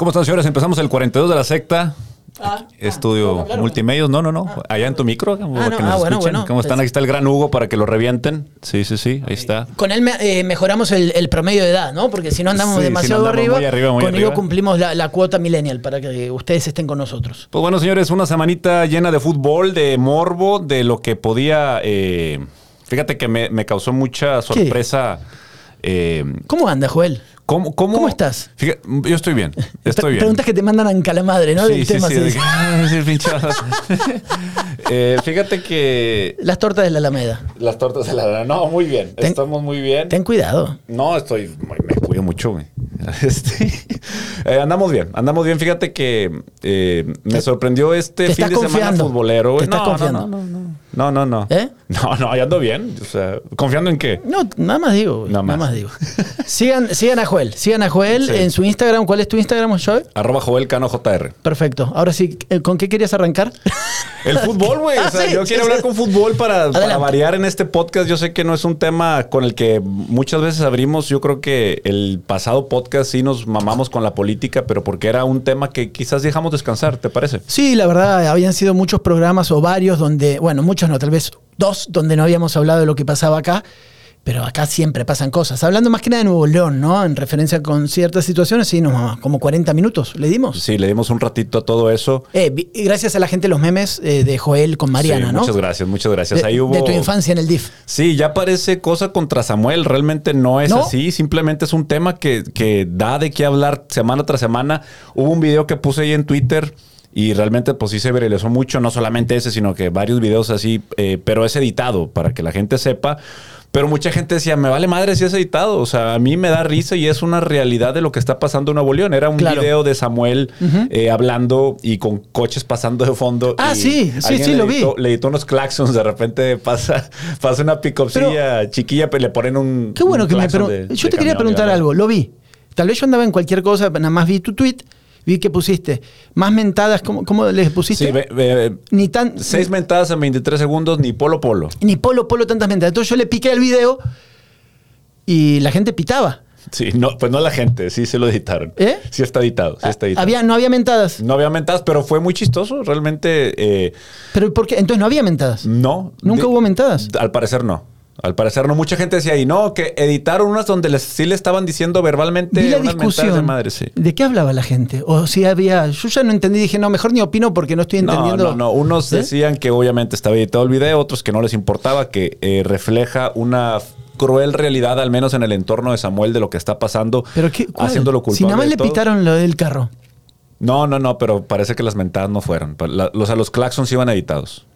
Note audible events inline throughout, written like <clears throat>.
¿Cómo están, señores? Empezamos el 42 de la secta. Ah, Estudio ah, Multimedios, no, no, no. Allá en tu micro, para no, que nos ah, bueno, escuchen. bueno. ¿Cómo están? Pues- Aquí está el gran Hugo para que lo revienten. Sí, sí, sí, ahí está. Con él me- eh, mejoramos el, el promedio de edad, ¿no? Porque si no andamos Sí, si demasiado no andamos arriba, muy arriba, muy conmigo arriba. cumplimos la, la cuota millennial para que ustedes estén con nosotros. Pues bueno, señores, una semanita llena de fútbol, de morbo, de lo que podía. eh, fíjate que me, me causó mucha sorpresa. eh, ¿Cómo anda, Joel? ¿Cómo, cómo, ¿Cómo estás? Fíjate, yo estoy bien. Estoy bien. Preguntas que te mandan a encalamadre, ¿no? Sí, Del sí, tema sí, de que, "Ah, sí, pinche". <laughs> Eh, fíjate que Las tortas de la Alameda. las tortas de la no, muy bien. Ten- Estamos muy bien. Ten cuidado. No, estoy, me cuido mucho, güey. <laughs> Este, eh, andamos bien, andamos bien. Fíjate que eh, me sorprendió este te fin de semana futbolero. Te no, confiando. No, no, no, no, no, no. ¿Eh? No, no, ya ando bien. O sea, confiando en qué. No, nada más digo. Nada Nada más. digo. Sigan, sigan a Joel. Sigan a Joel Sí. en su Instagram. ¿Cuál es tu Instagram, Joel? Arroba Joel Cano JR. Perfecto. Ahora sí, eh, ¿con qué querías arrancar? <laughs> El fútbol, güey. <laughs> Ah, o sea, sí, yo sí, quiero hablar con fútbol para, para variar en este podcast. Yo sé que no es un tema con el que muchas veces abrimos. Yo creo que el pasado podcast sí nos mamamos con la política, pero porque era un tema que quizás dejamos descansar, ¿te parece? Sí, la verdad, habían sido muchos programas o varios donde, bueno, muchos no, tal vez dos, donde no habíamos hablado de lo que pasaba acá, pero acá siempre pasan cosas. Hablando más que nada de Nuevo León, ¿no? En referencia con ciertas situaciones, sí, nos mamá, como 40 minutos le dimos. Sí, le dimos un ratito a todo eso. Eh, gracias a la gente los memes eh, de Joel con Mariana, Sí, ¿no? Muchas gracias, muchas gracias. De, Ahí hubo. de tu infancia en el DIF. Sí, ya parece cosa contra Samuel. Realmente no es ¿No? así. Simplemente es un tema que, que da de qué hablar semana tras semana. Hubo un video que puse ahí en Twitter. Y realmente, pues sí se viralizó mucho, no solamente ese, sino que varios videos así, eh, pero es editado para que la gente sepa. Pero mucha gente decía, me vale madre si es editado. O sea, a mí me da risa y es una realidad de lo que está pasando en Nuevo León. Era un Claro. video de Samuel eh, hablando y con coches pasando de fondo. Ah, y sí, sí, sí, lo vi. le editó unos claxons, de repente pasa, <laughs> pasa una picopsilla chiquilla, pero le ponen un. Qué bueno un que me de- Yo te quería preguntar algo, lo vi. Tal vez yo andaba en cualquier cosa, nada más vi tu tweet, vi que pusiste más mentadas, ¿cómo, cómo les pusiste? Sí, Ni tan. seis mentadas en 23 segundos, ni polo polo. ni polo, polo, tantas mentadas. Entonces yo le piqué al video y la gente pitaba. Sí, no, pues no la gente, sí se lo editaron. ¿Eh? Sí está editado, sí está editado. Había, no había mentadas. No había mentadas, pero fue muy chistoso. Realmente, eh, Pero ¿por qué? Entonces no había mentadas. no. ¿Nunca De- hubo mentadas? Al parecer no. Al parecer no. Mucha gente decía, y no, que editaron unas donde les, sí le estaban diciendo verbalmente Vi la unas discusión. de madre, sí. ¿De qué hablaba la gente? O si había. Yo ya no entendí, dije, no, mejor ni opino porque no estoy No, entendiendo. no, no. Unos ¿Eh? decían que obviamente estaba editado el video, otros que no les importaba, que eh, refleja una cruel realidad, al menos en el entorno de Samuel, de lo que está pasando, Pero qué, ¿cuál? haciéndolo culpable. Si nada más le pitaron lo del carro. No, no, no, pero parece que las mentadas no fueron. La- los, a los claxons iban editados.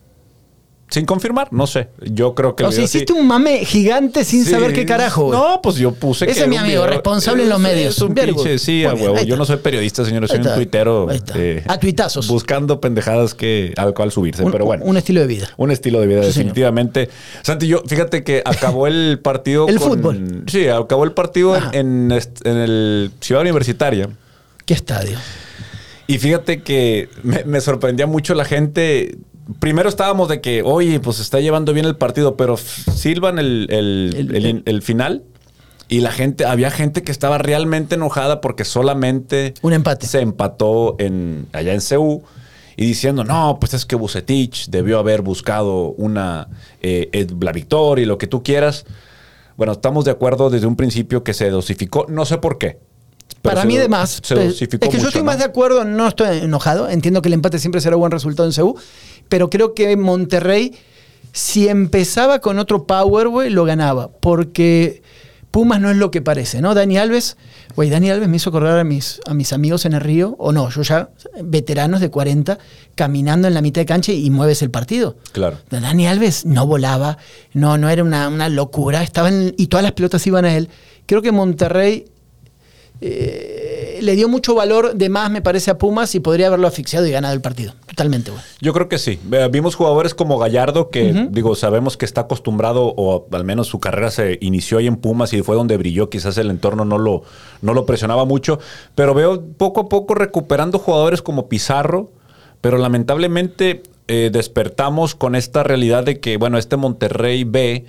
Sin confirmar, no sé. Yo creo que. O sea, sí- hiciste un mame gigante sin Sí. saber qué carajo. güey. No, pues yo puse Ese que es mi amigo, responsable en los medios. Es un pinche, sí, a huevo. Yo no soy periodista, señor, soy un tuitero. eh, A tuitazos. Buscando pendejadas que, al cual subirse. Un- pero bueno. un estilo de vida. Un estilo de vida, Sí, señor. definitivamente. Santi, yo, fíjate que acabó el <laughs> partido. El con- fútbol. Sí, acabó el partido en, en, el Ciudad Universitaria. ¿Qué estadio? Y fíjate que me, me sorprendía mucho la gente. Primero estábamos de que, oye, pues está llevando bien el partido, pero silban el, el- El- final. Y la gente, había gente que estaba realmente enojada porque solamente Un empate. se empató en, allá en CEU. Y diciendo, no, pues es que Bucetich debió haber buscado una eh, la victoria y lo que tú quieras. Bueno, estamos de acuerdo desde un principio que se dosificó. No sé por qué. Pero Para mí, de más. Pues, es que yo estoy ¿no? más de acuerdo, no estoy enojado. Entiendo que el empate siempre será buen resultado en CEU. Pero creo que Monterrey, si empezaba con otro power, güey, lo ganaba. Porque Pumas no es lo que parece, ¿no? Dani Alves, güey, Dani Alves me hizo correr a mis, a mis amigos en el río, o no, yo ya, veteranos de 40, caminando en la mitad de cancha y mueves el partido. Claro. Dani Alves no volaba, no, no era una, una locura, estaban y todas las pelotas iban a él. Creo que Monterrey eh, le dio mucho valor de más, me parece, a Pumas y podría haberlo asfixiado y ganado el partido. Totalmente, güey. Yo creo que sí. Vimos jugadores como Gallardo, que digo, sabemos que está acostumbrado, o al menos su carrera se inició ahí en Pumas y fue donde brilló. Quizás el entorno no lo, no lo presionaba mucho. Pero veo poco a poco recuperando jugadores como Pizarro. Pero lamentablemente eh, despertamos con esta realidad de que, bueno, este Monterrey B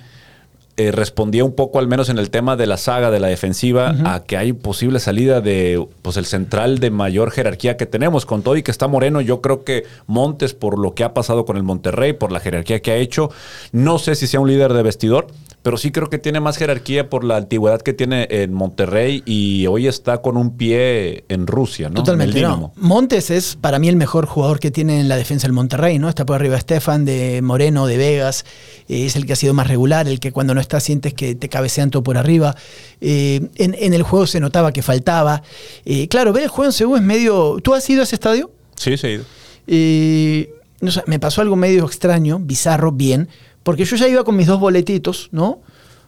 eh, respondía un poco, al menos en el tema de la saga de la defensiva, a que hay posible salida de pues el central de mayor jerarquía que tenemos. Con todo y que está Moreno, yo creo que Montes, por lo que ha pasado con el Monterrey, por la jerarquía que ha hecho, no sé si sea un líder de vestidor, pero sí creo que tiene más jerarquía por la antigüedad que tiene en Monterrey y hoy está con un pie en Rusia, ¿no? Totalmente. El no. Montes es para mí el mejor jugador que tiene en la defensa del Monterrey, ¿no? Está por arriba Estefan, de Moreno, de Vegas. eh, es el que ha sido más regular, el que cuando no está sientes que te cabecean todo por arriba. Eh, en, en el juego se notaba que faltaba. Eh, claro, ver el juego en Seúl es medio. ¿Tú has ido a ese estadio? Sí, sí. Eh, no sé, me pasó algo medio extraño, bizarro, bien, porque yo ya iba con mis dos boletitos, ¿no?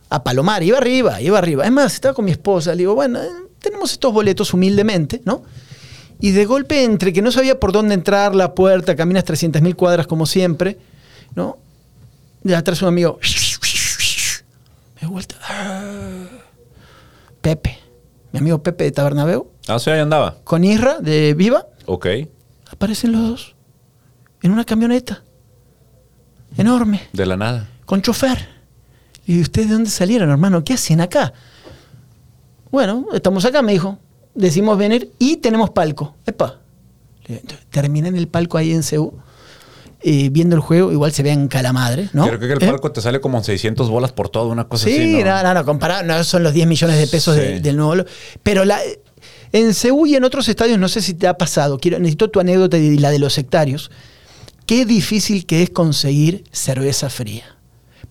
A Palomar, iba arriba, iba arriba. Es más, estaba con mi esposa, le digo, bueno, eh, tenemos estos boletos humildemente, ¿no? Y de golpe, entre que no sabía por dónde entrar, la puerta, caminas 300.000 cuadras como siempre, ¿no? De atrás un amigo, me he vuelto, Pepe, mi amigo Pepe de Tabernabeu, Ah, sí, ahí andaba. con Isra de Viva, Ok. aparecen los dos en una camioneta enorme, De la nada. con chofer. ¿Y ustedes de dónde salieron, hermano? ¿Qué hacen acá? Bueno, estamos acá, me dijo. Decimos venir y tenemos palco. Epa. Terminé en el palco ahí en Ceú, eh, viendo el juego. Igual se ve en calamadre, ¿no? Creo que el ¿Eh? palco te sale como en 600 bolas por todo, una cosa Sí, así. no, no, no, comparado, no son los 10 millones de pesos de- Sí. del nuevo. Pero la, en Seúl y en otros estadios, no sé si te ha pasado, quiero, necesito tu anécdota y la de los sectarios. Qué difícil que es conseguir cerveza fría.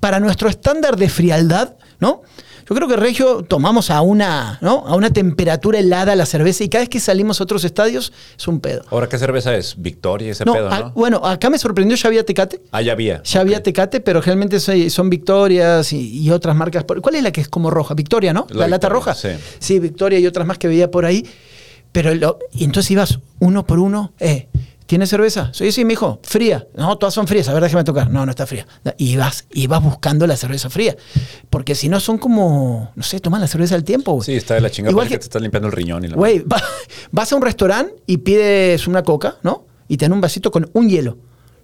Para nuestro estándar de frialdad, ¿no? Yo creo que Regio tomamos a una, ¿no? a una temperatura helada la cerveza y cada vez que salimos a otros estadios es un pedo. Ahora, ¿qué cerveza es? Victoria, ese No, pedo, a- ¿no? bueno, acá me sorprendió, ya había Tecate. Ah, ya había. Ya había. Tecate, pero realmente son Victorias y, y otras marcas. ¿Cuál es la que es como roja? Victoria, ¿no? La La, lata Victoria, roja. sí. Sí, Victoria y otras más que veía por ahí. Pero lo- y entonces ibas uno por uno. Eh, ¿Tienes cerveza? Sí, sí, mijo. Fría. No, todas son frías. A ver, déjame tocar. No, no está fría. Y vas, y vas buscando la cerveza fría. Porque si no son como, no sé, toman la cerveza al tiempo. Sí, está de la chingada. Igual que- te estás limpiando el riñón y la Güey, va- vas a un restaurante y pides una coca, ¿no? Y te dan un vasito con un hielo.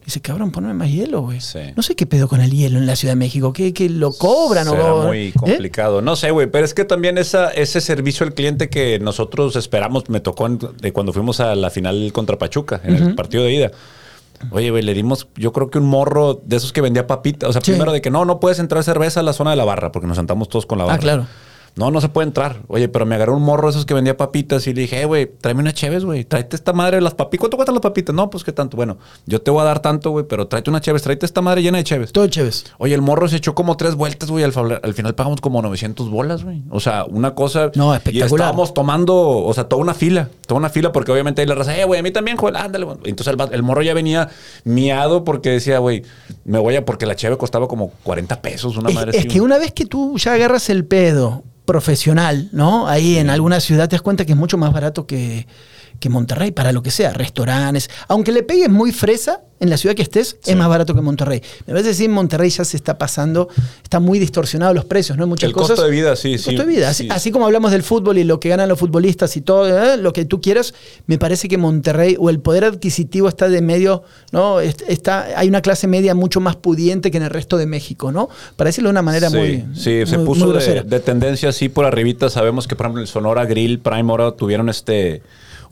Dice, cabrón, ponme más hielo, güey. Sí. No sé qué pedo con el hielo en la Ciudad de México. ¿Qué, qué lo cobran Será o muy ¿Eh? complicado. No sé, güey, pero es que también esa, ese servicio al cliente que nosotros esperamos, me tocó en- de cuando fuimos a la final contra Pachuca, en el partido de ida. Oye, güey, le dimos, yo creo que un morro de esos que vendía papitas. O sea, Sí. primero de que no, no puedes entrar cerveza a la zona de la barra, porque nos sentamos todos con la barra. Ah, claro. No, no se puede entrar. Oye, pero me agarró un morro esos que vendía papitas y le dije, eh, güey, tráeme una cheves, güey. Tráete esta madre de las papitas. ¿Cuánto cuestan las papitas? No, pues qué tanto. Bueno, yo te voy a dar tanto, güey, pero tráete una cheves. Tráete esta madre llena de cheves. Todo chéves. Oye, el morro se echó como tres vueltas, güey. Al, final pagamos como 900 bolas, güey. O sea, una cosa. No, Y espectacular. estábamos tomando, o sea, toda una fila. Toda una fila, porque obviamente ahí la raza, eh, güey, a mí también, Joel, ándale, güey. Entonces el, morro ya venía miado porque decía, güey, me voy a. Porque la cheve costaba como 40 pesos, una Es, madre es así, que una vez que tú ya agarras el pedo profesional, ¿no? Ahí en alguna ciudad te das cuenta que es mucho más barato que, que Monterrey, para lo que sea, restaurantes. Aunque le pegues muy fresa en la ciudad que estés, Sí. es más barato que Monterrey. Me parece que sí, en Monterrey ya se está pasando, está muy distorsionado los precios, ¿no? Muchas El cosas. costo de vida, sí, El sí. costo de vida. Así, sí. así como hablamos del fútbol y lo que ganan los futbolistas y todo, ¿eh? lo que tú quieras, me parece que Monterrey o el poder adquisitivo está de medio, ¿no? Est- Está, hay una clase media mucho más pudiente que en el resto de México, ¿no? Para decirlo de una manera sí, muy. Sí, se puso de, tendencia así por arribita. Sabemos que, por ejemplo, el Sonora Grill Prime ahora tuvieron este...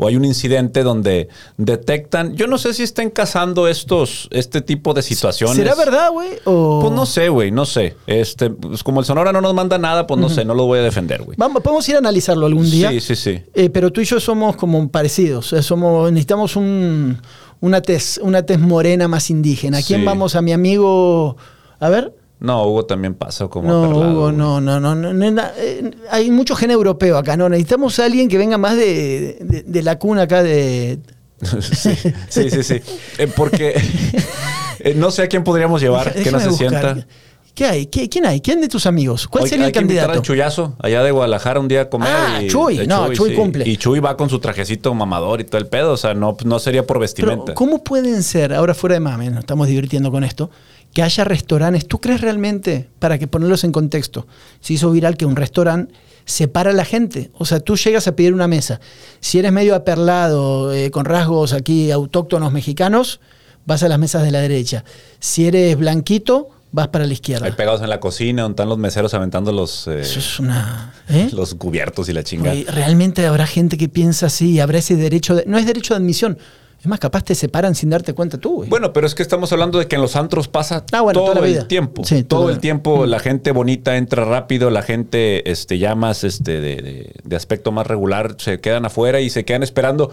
O hay un incidente donde detectan... Yo no sé si estén cazando estos, este tipo de situaciones. ¿Será verdad, güey? O... Pues no sé, güey, no sé. Este, pues como el Sonora no nos manda nada, pues no sé, no lo voy a defender, güey. Vamos, podemos ir a analizarlo algún día. Sí, sí, sí. Eh, pero tú y yo somos como parecidos. eh, somos, necesitamos un, una, tez, una tez morena más indígena. ¿A quién Sí. vamos? A mi amigo. A ver. No, Hugo también pasa como No, Hugo, no, no, no, no, no, eh, hay mucho gen europeo acá, no. Necesitamos a alguien que venga más de, de- de la cuna acá de. <laughs> sí, sí, sí. sí. Eh, porque <laughs> eh, no sé a quién podríamos llevar, que no se buscar. sienta. ¿Qué hay? ¿Qué- ¿Quién hay? ¿Quién de tus amigos? ¿Cuál sería el hay que invitar candidato? al Chuyazo, allá de Guadalajara, un día a comer. Ah, y- Chuy. No, Chuy sí. cumple. Y Chuy va con su trajecito mamador y todo el pedo. O sea, no, no sería por Pero, vestimenta. ¿cómo pueden ser, ahora fuera de mame, nos estamos divirtiendo con esto, que haya restaurantes? ¿Tú crees realmente, para que ponerlos en contexto, se hizo viral que un restaurante separa a la gente? O sea, tú llegas a pedir una mesa. Si eres medio aperlado, eh, con rasgos aquí autóctonos mexicanos, vas a las mesas de la derecha. Si eres blanquito, vas para la izquierda. Ahí pegados en la cocina, donde están los meseros aventando los, eh, Eso es una... ¿eh? los cubiertos y la chinga. Güey, realmente habrá gente que piensa así y habrá ese derecho de... No es derecho de admisión. Es más, capaz te separan sin darte cuenta tú, güey. Bueno, pero es que estamos hablando de que en los antros pasa Ah, bueno, todo el tiempo. Sí, todo el tiempo la gente bonita entra rápido, la gente este, ya más este, de, de- de aspecto más regular se quedan afuera y se quedan esperando.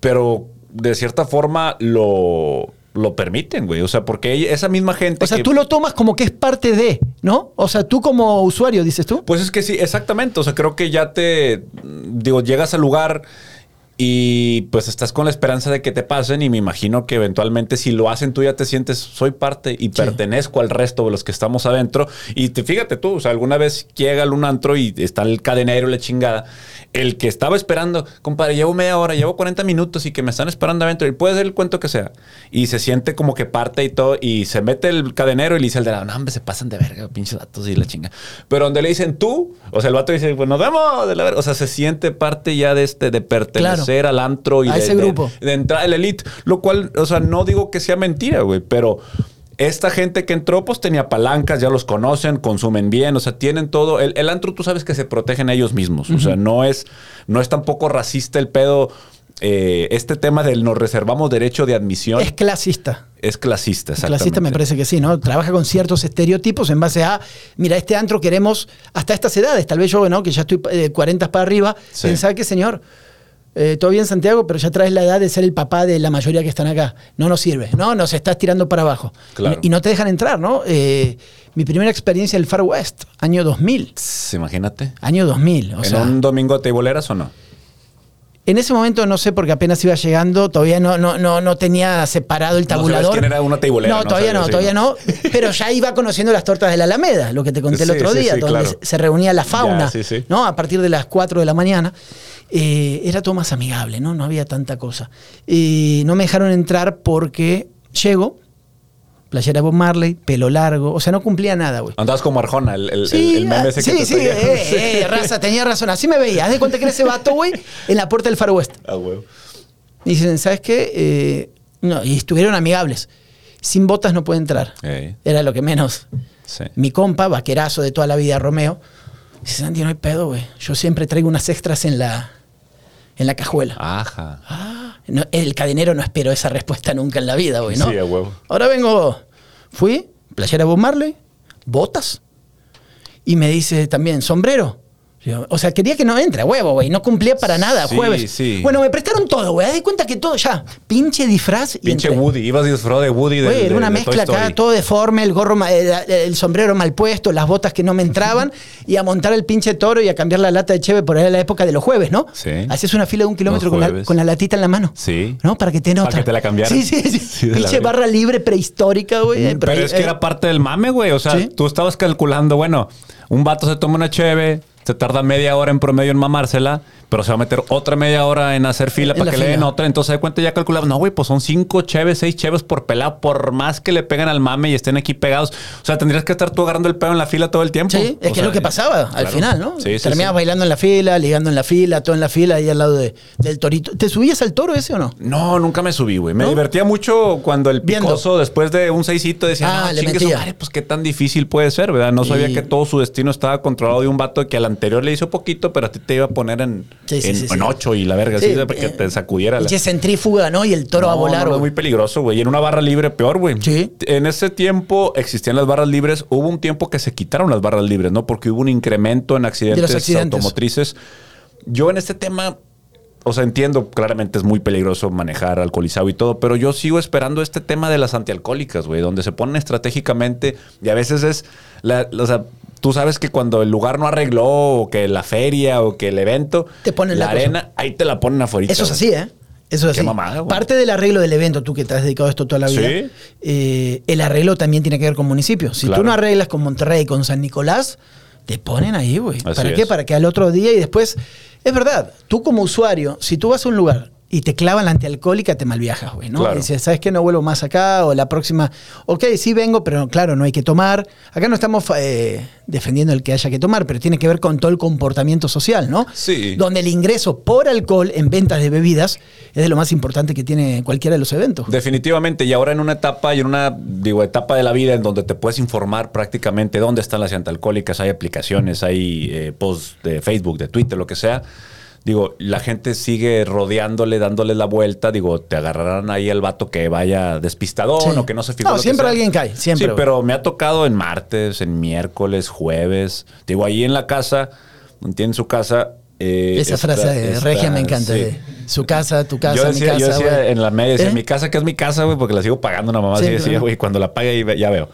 Pero de cierta forma lo, lo permiten, güey. O sea, porque esa misma gente. o sea, que- tú lo tomas como que es parte de, ¿no? O sea, tú como usuario, dices tú. Pues es que sí, exactamente. O sea, creo que ya te. Digo, llegas al lugar y pues estás con la esperanza de que te pasen. Y me imagino que eventualmente, si lo hacen, tú ya te sientes, soy parte y pertenezco al resto de los que estamos adentro. Y te, fíjate tú, o sea, alguna vez llega un antro y está el cadenero, la chingada. El que estaba esperando, compadre, llevo media hora, llevo 40 minutos y que me están esperando adentro. Y puede ser el cuento que sea. Y se siente como que parte y todo. Y se mete el cadenero y le dice al de la, no, hombre, se pasan de verga, pinches datos y la chinga. Pero donde le dicen tú, o sea, el vato dice, pues nos vemos de la verga. O sea, se siente parte ya de este, de pertenecer al antro y A de, ese de- grupo. de entrar al elite. Lo cual, o sea, no digo que sea mentira, güey, pero esta gente que entró, pues tenía palancas, ya los conocen, consumen bien, o sea, tienen todo. El, el antro, tú sabes que se protegen a ellos mismos. O sea, no es, no es tampoco racista el pedo. eh, este tema del nos reservamos derecho de admisión Es es, clasista. clasista, exactamente. Clasista me parece que sí, ¿no? Trabaja con ciertos estereotipos en base a, mira, este antro queremos hasta estas edades. Tal vez yo, ¿no? Que ya estoy de 40 para arriba, Sí. pensaba que, señor, eh, todo bien Santiago, pero ya traes la edad de ser el papá de la mayoría que están acá. No nos sirve, ¿no? Nos estás tirando para abajo. Claro. Y, y no te dejan entrar, ¿no? Eh, mi primera experiencia en el Far West, año 2000. Tss, Imagínate. Año 2000. O ¿En sea, un domingo de teiboleras o no? en ese momento no sé porque apenas iba llegando, todavía no, no, no, no tenía separado el No tabulador. quién era una teibolera, No, no todavía no, todavía ¿no? no. Pero ya iba conociendo las tortas de la Alameda, lo que te conté el Sí, otro sí, día, sí, donde claro. se reunía la fauna, Ya. ¿no? A partir de las 4 de la mañana. Eh, era todo más amigable, ¿no? No había tanta cosa. Y no me dejaron entrar porque llego, playera Bob Marley, pelo largo, o sea, no cumplía nada, güey. Andabas como Arjona, el, el, Sí, el meme ese que sí, te sí, traía. eh, eh, raza, tenía razón. Así me veía. Haz de cuenta que era ese vato, güey, en la puerta del Far West. Ah, huevo. Y dicen, ¿sabes qué? Eh, no, y estuvieron amigables. Sin botas no puede entrar. Ey, Era lo que menos. sí. Mi compa, vaquerazo de toda la vida, Romeo, dice, Santi, no hay pedo, güey. Yo siempre traigo unas extras en la, en la cajuela. Ajá. Ah, no, el cadenero no esperó esa respuesta nunca en la vida, güey, ¿no? Sí, a huevo. Ahora vengo, fui, playera Bob Marley, botas, y me dice también, sombrero. Yo, o sea, quería que no entre, huevo, güey. No cumplía para nada, Sí, jueves. sí. Bueno, me prestaron todo, güey. Haz cuenta que todo ya. Pinche disfraz. y Pinche entré. Woody. Ibas disfrazado de Woody. Güey, era una de mezcla acá, todo deforme, el gorro, ma- el, el sombrero mal puesto, las botas que no me entraban, <laughs> y a montar el pinche toro y a cambiar la lata de cheve por ahí en la época de los jueves, ¿no? Sí. Hacías una fila de un kilómetro con la, jueves. con la latita en la mano. Sí. ¿No? Para que te Para nota. que te la cambiaran. Sí, sí, sí. <laughs> Pinche barra libre prehistórica, güey. eh, Pero es que eh, era parte del mame, güey. O sea, tú estabas calculando, bueno, un vato se toma una cheve, se tarda media hora en promedio en mamársela, pero se va a meter otra media hora en hacer fila para que le den otra. Entonces, de cuenta, ya calculaba, no, güey, pues son cinco cheves, seis cheves por pelado, por más que le peguen al mame y estén aquí pegados. O sea, tendrías que estar tú agarrando el pedo en la fila todo el tiempo. Sí, es O que sea, es lo que pasaba al claro. final, ¿no? Sí, sí, Terminabas sí. bailando en la fila, ligando en la fila, todo en la fila, ahí al lado de- del torito. ¿Te subías al toro ese o no? No, nunca me subí, güey. Me ¿No? divertía mucho cuando el Viendo. picoso, después de un seisito, decía, Ah, no, le metía. madre, pues qué tan difícil puede ser, ¿verdad? No sabía Y- que todo su destino estaba controlado de un vato que al anterior le hizo poquito, pero a ti te iba a poner en, Sí, sí, en, sí, sí. en ocho y la verga, Sí, así, para que eh, te sacudiera. la- Pinche centrífuga, ¿no? Y el toro No, a volar, no, muy peligroso, güey. Y en una barra libre, peor, güey. Sí. En ese tiempo existían las barras libres. Hubo un tiempo que se quitaron las barras libres, ¿no? Porque hubo un incremento en accidentes, accidentes. automotrices. Yo en este tema, o sea, entiendo, claramente es muy peligroso manejar alcoholizado y todo, pero yo sigo esperando este tema de las antialcohólicas, güey, donde se ponen estratégicamente y a veces es, la, o sea, tú sabes que cuando el lugar no arregló, o que la feria, o que el evento, Te ponen la la cosa. arena, ahí te la ponen afuera. Eso es así, ¿eh? Eso es Qué así. mamada. Parte del arreglo del evento, tú que te has dedicado a esto toda la vida, Sí. eh, el arreglo también tiene que ver con municipios. Si Claro. tú no arreglas con Monterrey, con San Nicolás, te ponen ahí, güey. ¿Para qué? es. Para que al otro día y después... Es verdad, tú como usuario, si tú vas a un lugar y te clavan la antialcohólica, te malviajas, güey, ¿no? Claro. Y dices, ¿sabes qué? No vuelvo más acá, o la próxima, ok, sí vengo, pero claro, no hay que tomar. Acá no estamos eh, defendiendo el que haya que tomar, pero tiene que ver con todo el comportamiento social, ¿no? Sí. Donde el ingreso por alcohol en ventas de bebidas es de lo más importante que tiene cualquiera de los eventos. Definitivamente, y ahora en una etapa y en una digo, etapa de la vida en donde te puedes informar prácticamente dónde están las antialcohólicas, hay aplicaciones, hay eh, posts de Facebook, de Twitter, lo que sea. Digo, la gente sigue rodeándole, dándole la vuelta. Digo, te agarrarán ahí el vato que vaya despistadón Sí. o que no se fijó. No, siempre alguien cae, siempre, Sí, pero me ha tocado en martes, en miércoles, jueves. Digo, ahí en la casa, tiene su casa. eh, Esa frase de Regia me encanta. sí. de su casa, tu casa, yo decía, mi yo casa. decía güey. en la media, decía, ¿Eh? mi casa que es mi casa, güey, porque la sigo pagando una mamá. Sí, así decía, güey, cuando la pague ya veo.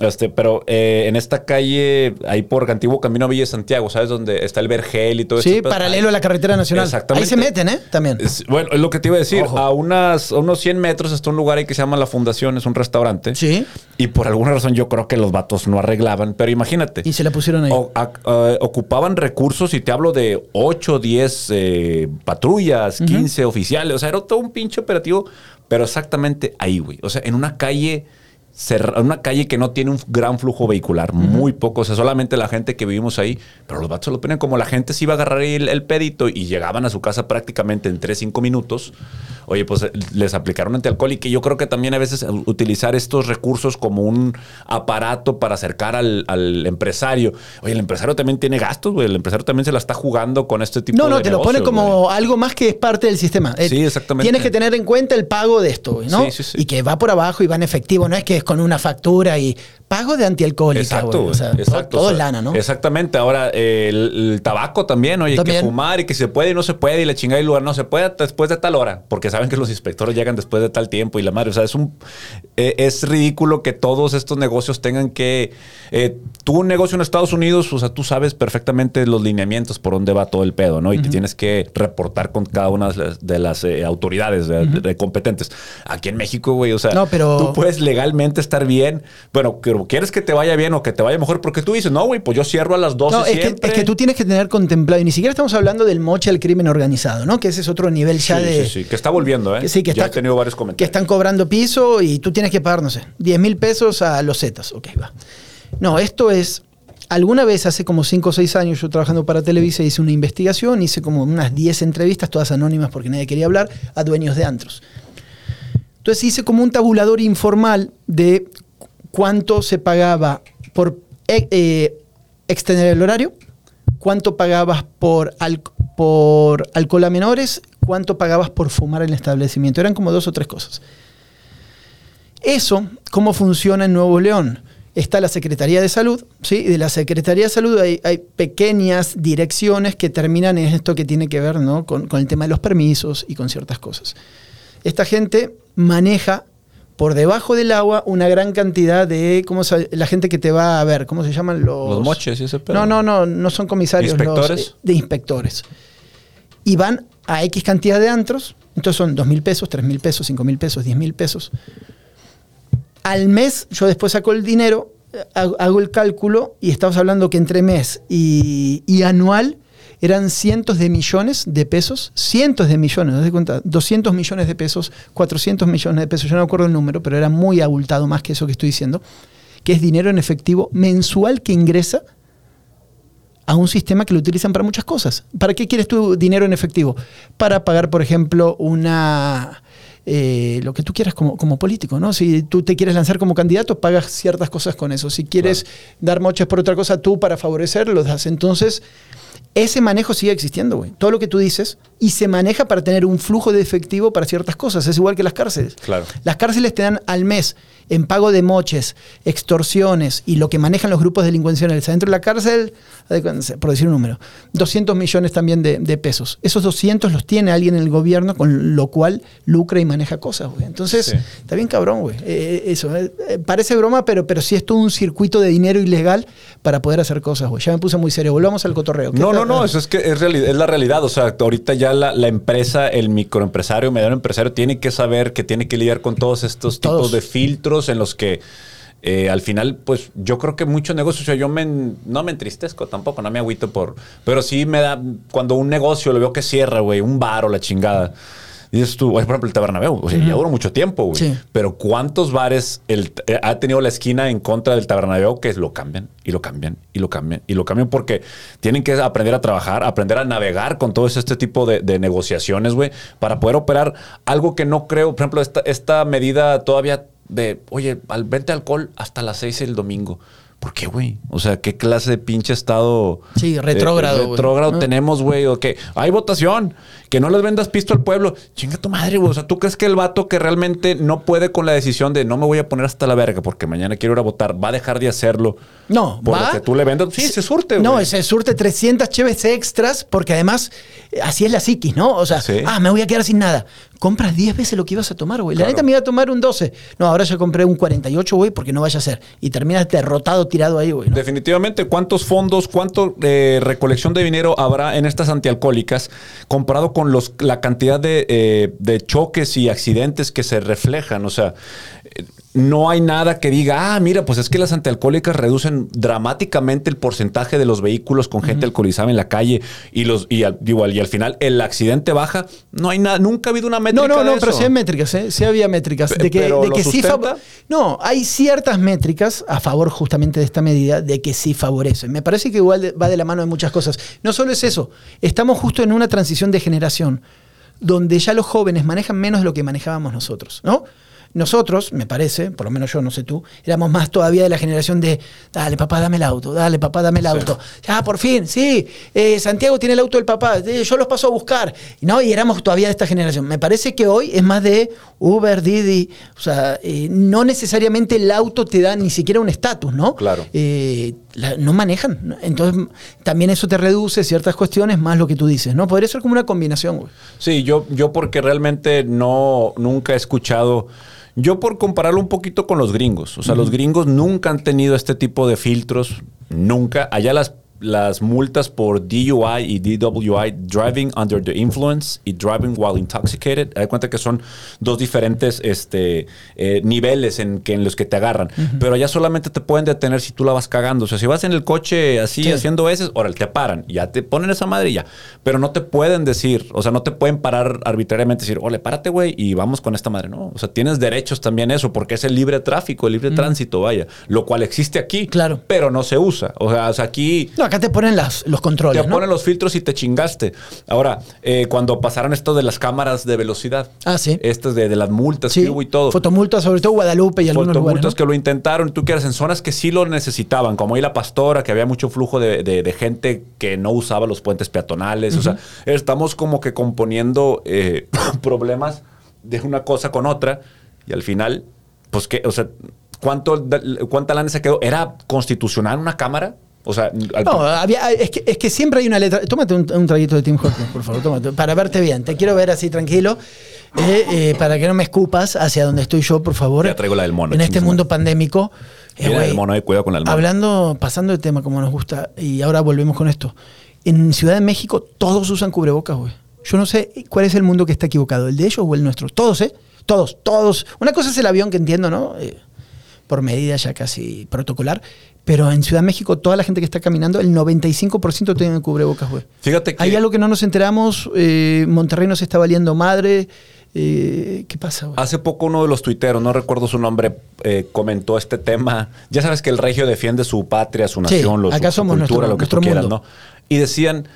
Este, pero eh, en esta calle, ahí por Antiguo Camino a Villa de Santiago, ¿sabes? Donde está el Vergel y todo eso. Sí, paralelo a la carretera nacional. Exactamente. Ahí se meten, ¿eh? También. Es- bueno, es lo que te iba a decir. Ojo. A, unas, a unos 100 metros está un lugar ahí que se llama La Fundación, es un restaurante. Sí. Y por alguna razón yo creo que los vatos no arreglaban, pero imagínate. Y se la pusieron ahí. O- a- a- ocupaban recursos y te hablo de 8, 10 eh, patrullas, 15 oficiales. O sea, era todo un pinche operativo, pero exactamente ahí, güey. O sea, en una calle. Una calle que no tiene un gran flujo vehicular, muy poco, o sea, solamente la gente que vivimos ahí, pero los vatos lo ponían como la gente se iba a agarrar el, el pedito y llegaban a su casa prácticamente en 3, 5 minutos. Oye, pues eh, les aplicaron antialcohol y que yo creo que también a veces utilizar estos recursos como un aparato para acercar al, al empresario. Oye, el empresario también tiene gastos, güey. El empresario también se la está jugando con este tipo No, de no, te lo pone como algo más que es parte del sistema. Eh, Sí, exactamente. Tienes que tener en cuenta el pago de esto, güey, ¿no? Sí, sí, sí. Y que va por abajo y va en efectivo, no es que es con una factura y pago de antialcohólica, Exacto. O sea, exacto. todo, todo O es sea, lana, ¿no? Exactamente. Ahora, eh, el, el tabaco también, oye, También. que fumar y que se puede y no se puede y la chingada y lugar no se puede después de tal hora, porque saben que los inspectores llegan después de tal tiempo y la madre, o sea, es un eh, es ridículo que todos estos negocios tengan que eh, tú un negocio en Estados Unidos, o sea, tú sabes perfectamente los lineamientos por dónde va todo el pedo, ¿no? Y te tienes que reportar con cada una de las, eh, autoridades de- de competentes. Aquí en México, güey, o sea, No, pero- tú puedes legalmente estar bien, bueno, pero quieres que te vaya bien o que te vaya mejor, porque tú dices, no, güey, pues yo cierro a las 12 No, es que, siempre. es que tú tienes que tener contemplado, y ni siquiera estamos hablando del moche al crimen organizado, ¿no? Que ese es otro nivel ya Sí, de... sí, sí, que está volviendo, ¿eh? Que sí, que ya está- he tenido varios que comentarios. están cobrando piso y tú tienes que pagar, no sé, 10 mil pesos a los Zetas. Ok, va. No, esto es. Alguna vez, hace como 5 o 6 años, yo trabajando para Televisa, hice una investigación, hice como unas 10 entrevistas, todas anónimas porque nadie quería hablar, a dueños de antros. Entonces hice como un tabulador informal de cuánto se pagaba por eh, eh, extender el horario, cuánto pagabas por, por alcohol a menores, cuánto pagabas por fumar en el establecimiento. Eran como dos o tres cosas. Eso, ¿cómo funciona en Nuevo León? Está la Secretaría de Salud, ¿sí? Y de la Secretaría de Salud hay, hay pequeñas direcciones que terminan en esto que tiene que ver ¿no? con, con el tema de los permisos y con ciertas cosas. Esta gente maneja por debajo del agua una gran cantidad de ¿cómo se- la gente que te va a ver, ¿cómo se llaman los Los moches y ese pedo. No, no, no, no son comisarios, los, ¿Inspectores? eh, de inspectores. Y van a X cantidad de antros, entonces son dos mil pesos, tres mil pesos, cinco mil pesos, diez mil pesos. Al mes, yo después saco el dinero, eh, hago hago el cálculo y estamos hablando que entre mes y, y anual eran cientos de millones de pesos, cientos de millones, ¿no cuenta? 200 millones de pesos, 400 millones de pesos, yo no acuerdo el número, pero era muy abultado más que eso que estoy diciendo, que es dinero en efectivo mensual que ingresa a un sistema que lo utilizan para muchas cosas. ¿Para qué quieres tu dinero en efectivo? Para pagar, por ejemplo, una eh, lo que tú quieras como, como político, ¿no? Si tú te quieres lanzar como candidato, pagas ciertas cosas con eso. Si quieres dar moches por otra cosa, tú para favorecer, lo das. Entonces, ese manejo sigue existiendo, güey. Todo lo que tú dices, y se maneja para tener un flujo de efectivo para ciertas cosas. Es igual que las cárceles. Claro. Las cárceles te dan al mes en pago de moches, extorsiones y lo que manejan los grupos delincuenciales dentro de la cárcel, por decir un número, 200 millones también de, de pesos. Esos 200 los tiene alguien en el gobierno, con lo cual lucra y maneja cosas, güey. Entonces, Sí. está bien cabrón, güey. Eh, eso, eh, eh, parece broma, pero, pero sí es todo un circuito de dinero ilegal para poder hacer cosas, güey. Ya me puse muy serio. Volvamos al cotorreo. ¿Qué No, no, no, eso es que es, es la realidad. O sea, ahorita ya la, la empresa, el microempresario, mediano empresario, tiene que saber que tiene que lidiar con todos estos Todos. tipos de filtros en los que eh, al final, pues yo creo que muchos negocios, o sea, yo me, no me entristezco tampoco, no me agüito por. Pero sí me da, cuando un negocio lo veo que cierra, güey, un bar o la chingada. Dices tú, por ejemplo, el Tabernabéu, o sea, ya duró mucho tiempo, güey. Sí. Pero ¿cuántos bares el- eh, ha tenido la esquina en contra del Tabernabéu que lo cambian y lo cambian y lo cambian y lo cambian porque tienen que aprender a trabajar, aprender a navegar con todo este tipo de, de negociaciones, güey, para poder operar algo que no creo, por ejemplo, esta, esta medida todavía de, oye, al vente alcohol hasta las seis el domingo. ¿Por qué, güey? O sea, ¿qué clase de pinche estado Sí, retrógrado, eh, güey. retrógrado Ah. tenemos, güey? O que hay votación, que no les vendas pisto al pueblo. Chinga tu madre, güey. O sea, ¿tú crees que el vato que realmente no puede con la decisión de no me voy a poner hasta la verga porque mañana quiero ir a votar, va a dejar de hacerlo? No, por va. lo que tú le vendas. Sí, se surte, güey. No, se surte 300 cheves extras porque además eh, así es la psiquis, ¿no? O sea, Sí. ah, me voy a quedar sin nada. Compras 10 veces lo que ibas a tomar, güey. La Claro. neta me iba a tomar un 12. No, ahora ya compré un 48, güey, porque no vaya a ser. Y terminas derrotado, tirado ahí, güey. ¿no? Definitivamente, ¿cuántos fondos, cuánto eh, recolección de dinero habrá en estas antialcohólicas comparado con los, la cantidad de, eh, de choques y accidentes que se reflejan? O sea, no hay nada que diga, ah, mira, pues es que las antialcohólicas reducen dramáticamente el porcentaje de los vehículos con gente alcoholizada en la calle y los y al, igual, y al final el accidente baja. No hay nada, nunca ha habido una métrica No, no, no, pero sí hay métricas, ¿eh? Sí había métricas. De que, de ¿lo que sí No, hay ciertas métricas a favor justamente de esta medida de que sí favorecen. Me parece que igual va de la mano de muchas cosas. No solo es eso, estamos justo en una transición de generación donde ya los jóvenes manejan menos de lo que manejábamos nosotros, ¿no? Nosotros, me parece, por lo menos yo, no sé tú, éramos más todavía de la generación de, dale papá, dame el auto, dale papá, dame el auto. Ya, por fin, sí, eh, Santiago tiene el auto del papá, eh, yo los paso a buscar. ¿no? Y éramos todavía de esta generación. Me parece que hoy es más de Uber, Didi, o sea, eh, no necesariamente el auto te da ni siquiera un estatus, ¿no? Claro. La- no manejan. Entonces, también eso te reduce ciertas cuestiones, más lo que tú dices, ¿no? Podría ser como una combinación, güey. Sí, yo, yo porque realmente no, nunca he escuchado. Yo por compararlo un poquito con los gringos. O sea, los gringos nunca han tenido este tipo de filtros. Nunca. Allá las, las multas por DUI y DWI, Driving Under the Influence y Driving While Intoxicated, hay cuenta que son dos diferentes este, eh, niveles en, que, en los que te agarran. Pero allá solamente te pueden detener si tú la vas cagando. O sea, si vas en el coche así Sí. haciendo veces, órale, te paran. Ya te ponen esa madre y ya. Pero no te pueden decir, o sea, no te pueden parar arbitrariamente y decir, ole, párate, güey, y vamos con esta madre. No, o sea, tienes derechos también eso, porque es el libre tráfico, el libre tránsito, vaya. Lo cual existe aquí, Claro. pero no se usa. O sea, o sea, aquí No, acá te ponen las, los controles, te ¿no? ponen los filtros y te chingaste. Ahora, eh, cuando pasaron esto de las cámaras de velocidad, Ah, sí. estas de, de las multas Sí, que hubo y todo. Fotomultas, sobre todo Guadalupe y algunos lugares. Fotomultas ¿no? que lo intentaron, tú quieras, en zonas que sí lo necesitaban, como ahí la pastora, que había mucho flujo de, de- de gente que no usaba los puentes peatonales. O sea, estamos como que componiendo eh, <laughs> problemas de una cosa con otra y al final, pues que, o sea, ¿cuánto, ¿cuánta lana se quedó? ¿Era constitucional una cámara? O sea, al- No, había, es, que, es que siempre hay una letra. Tómate un, un traguito de Tim Hortons, por favor, tómate, para verte bien. Te quiero ver así tranquilo, eh, eh, para que no me escupas hacia donde estoy yo, por favor. Ya traigo la del mono, En este mundo pandémico. eh, güey, el mono, eh, cuidado con el mono. Hablando, pasando de tema como nos gusta, y ahora volvemos con esto. En Ciudad de México todos usan cubrebocas, güey. Yo no sé cuál es el mundo que está equivocado, el de ellos o el nuestro. Todos, ¿eh? Todos, todos. Una cosa es el avión que entiendo, ¿no? Por medida ya casi protocolar. Pero en Ciudad de México, toda la gente que está caminando, el 95% tiene cubrebocas, güey. Fíjate que... Hay algo que no nos enteramos. eh, Monterrey nos está valiendo madre. eh, ¿Qué pasa, güey? Hace poco uno de los tuiteros, no recuerdo su nombre, eh, comentó este tema. Ya sabes que el regio defiende su patria, su Sí, nación, lo- su- acá su, somos cultura, nuestro- lo que tú quieras, mundo. ¿no? Y decían,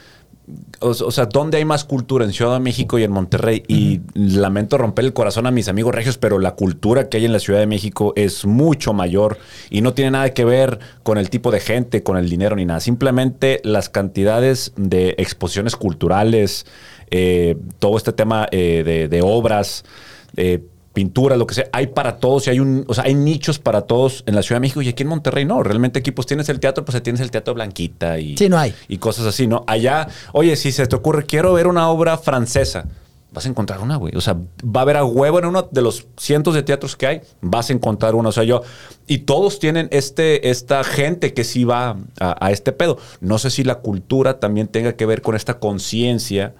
o, o sea, ¿dónde hay más cultura? En Ciudad de México y en Monterrey. Y lamento romper el corazón a mis amigos regios, pero la cultura que hay en la Ciudad de México es mucho mayor y no tiene nada que ver con el tipo de gente, con el dinero ni nada. Simplemente las cantidades de exposiciones culturales, eh, todo este tema eh, de, de obras, eh, pintura, lo que sea, hay para todos y hay un, o sea, hay nichos para todos en la Ciudad de México y aquí en Monterrey no. Realmente aquí pues tienes el teatro, pues tienes el teatro Blanquita y, Sí, no hay. y cosas así, ¿no? Allá, oye, si se te ocurre, quiero ver una obra francesa, vas a encontrar una, güey. O sea, va a haber a huevo en uno de los cientos de teatros que hay, vas a encontrar una. O sea, yo, y todos tienen este, esta gente que sí va a, a este pedo. No sé si la cultura también tenga que ver con esta conciencia.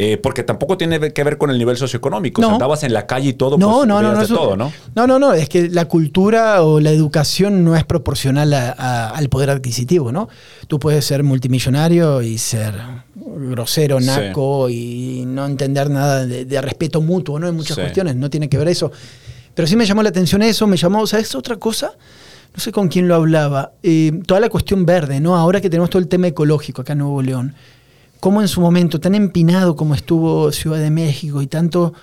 Eh, porque tampoco tiene que ver con el nivel socioeconómico. O sea, No. andabas en la calle y todo, No, pues, no, no, no, de eso- todo, ¿no? no, no, no, es que la cultura o la educación no es proporcional a- a- al poder adquisitivo, ¿no? Tú puedes ser multimillonario y ser grosero, Sí. naco y no entender nada de, de respeto mutuo, ¿no? En muchas Sí. cuestiones, no tiene que ver eso. Pero sí me llamó la atención eso, me llamó, ¿sabes otra cosa? No sé con quién lo hablaba. Eh, toda la cuestión verde, ¿no? Ahora que tenemos todo el tema ecológico acá en Nuevo León. Cómo en su momento, tan empinado como estuvo Ciudad de México y tanto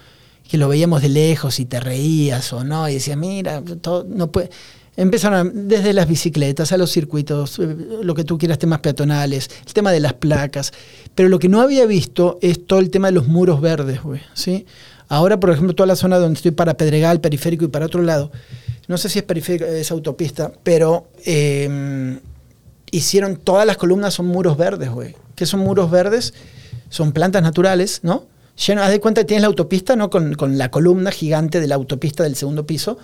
que lo veíamos de lejos y te reías o no, y decías, mira, todo, no puede. Empezaron desde las bicicletas a los circuitos, eh, lo que tú quieras, temas peatonales, el tema de las placas. Pero lo que no había visto es todo el tema de los muros verdes, güey. ¿sí? Ahora, por ejemplo, toda la zona donde estoy para Pedregal, periférico y para otro lado, no sé si es periférico, es autopista, pero eh, hicieron todas las columnas son muros verdes, güey. ¿Qué son muros verdes? Son plantas naturales, ¿no? Lleno, haz de cuenta que tienes la autopista, ¿no? Con, con la columna gigante de la autopista del segundo piso.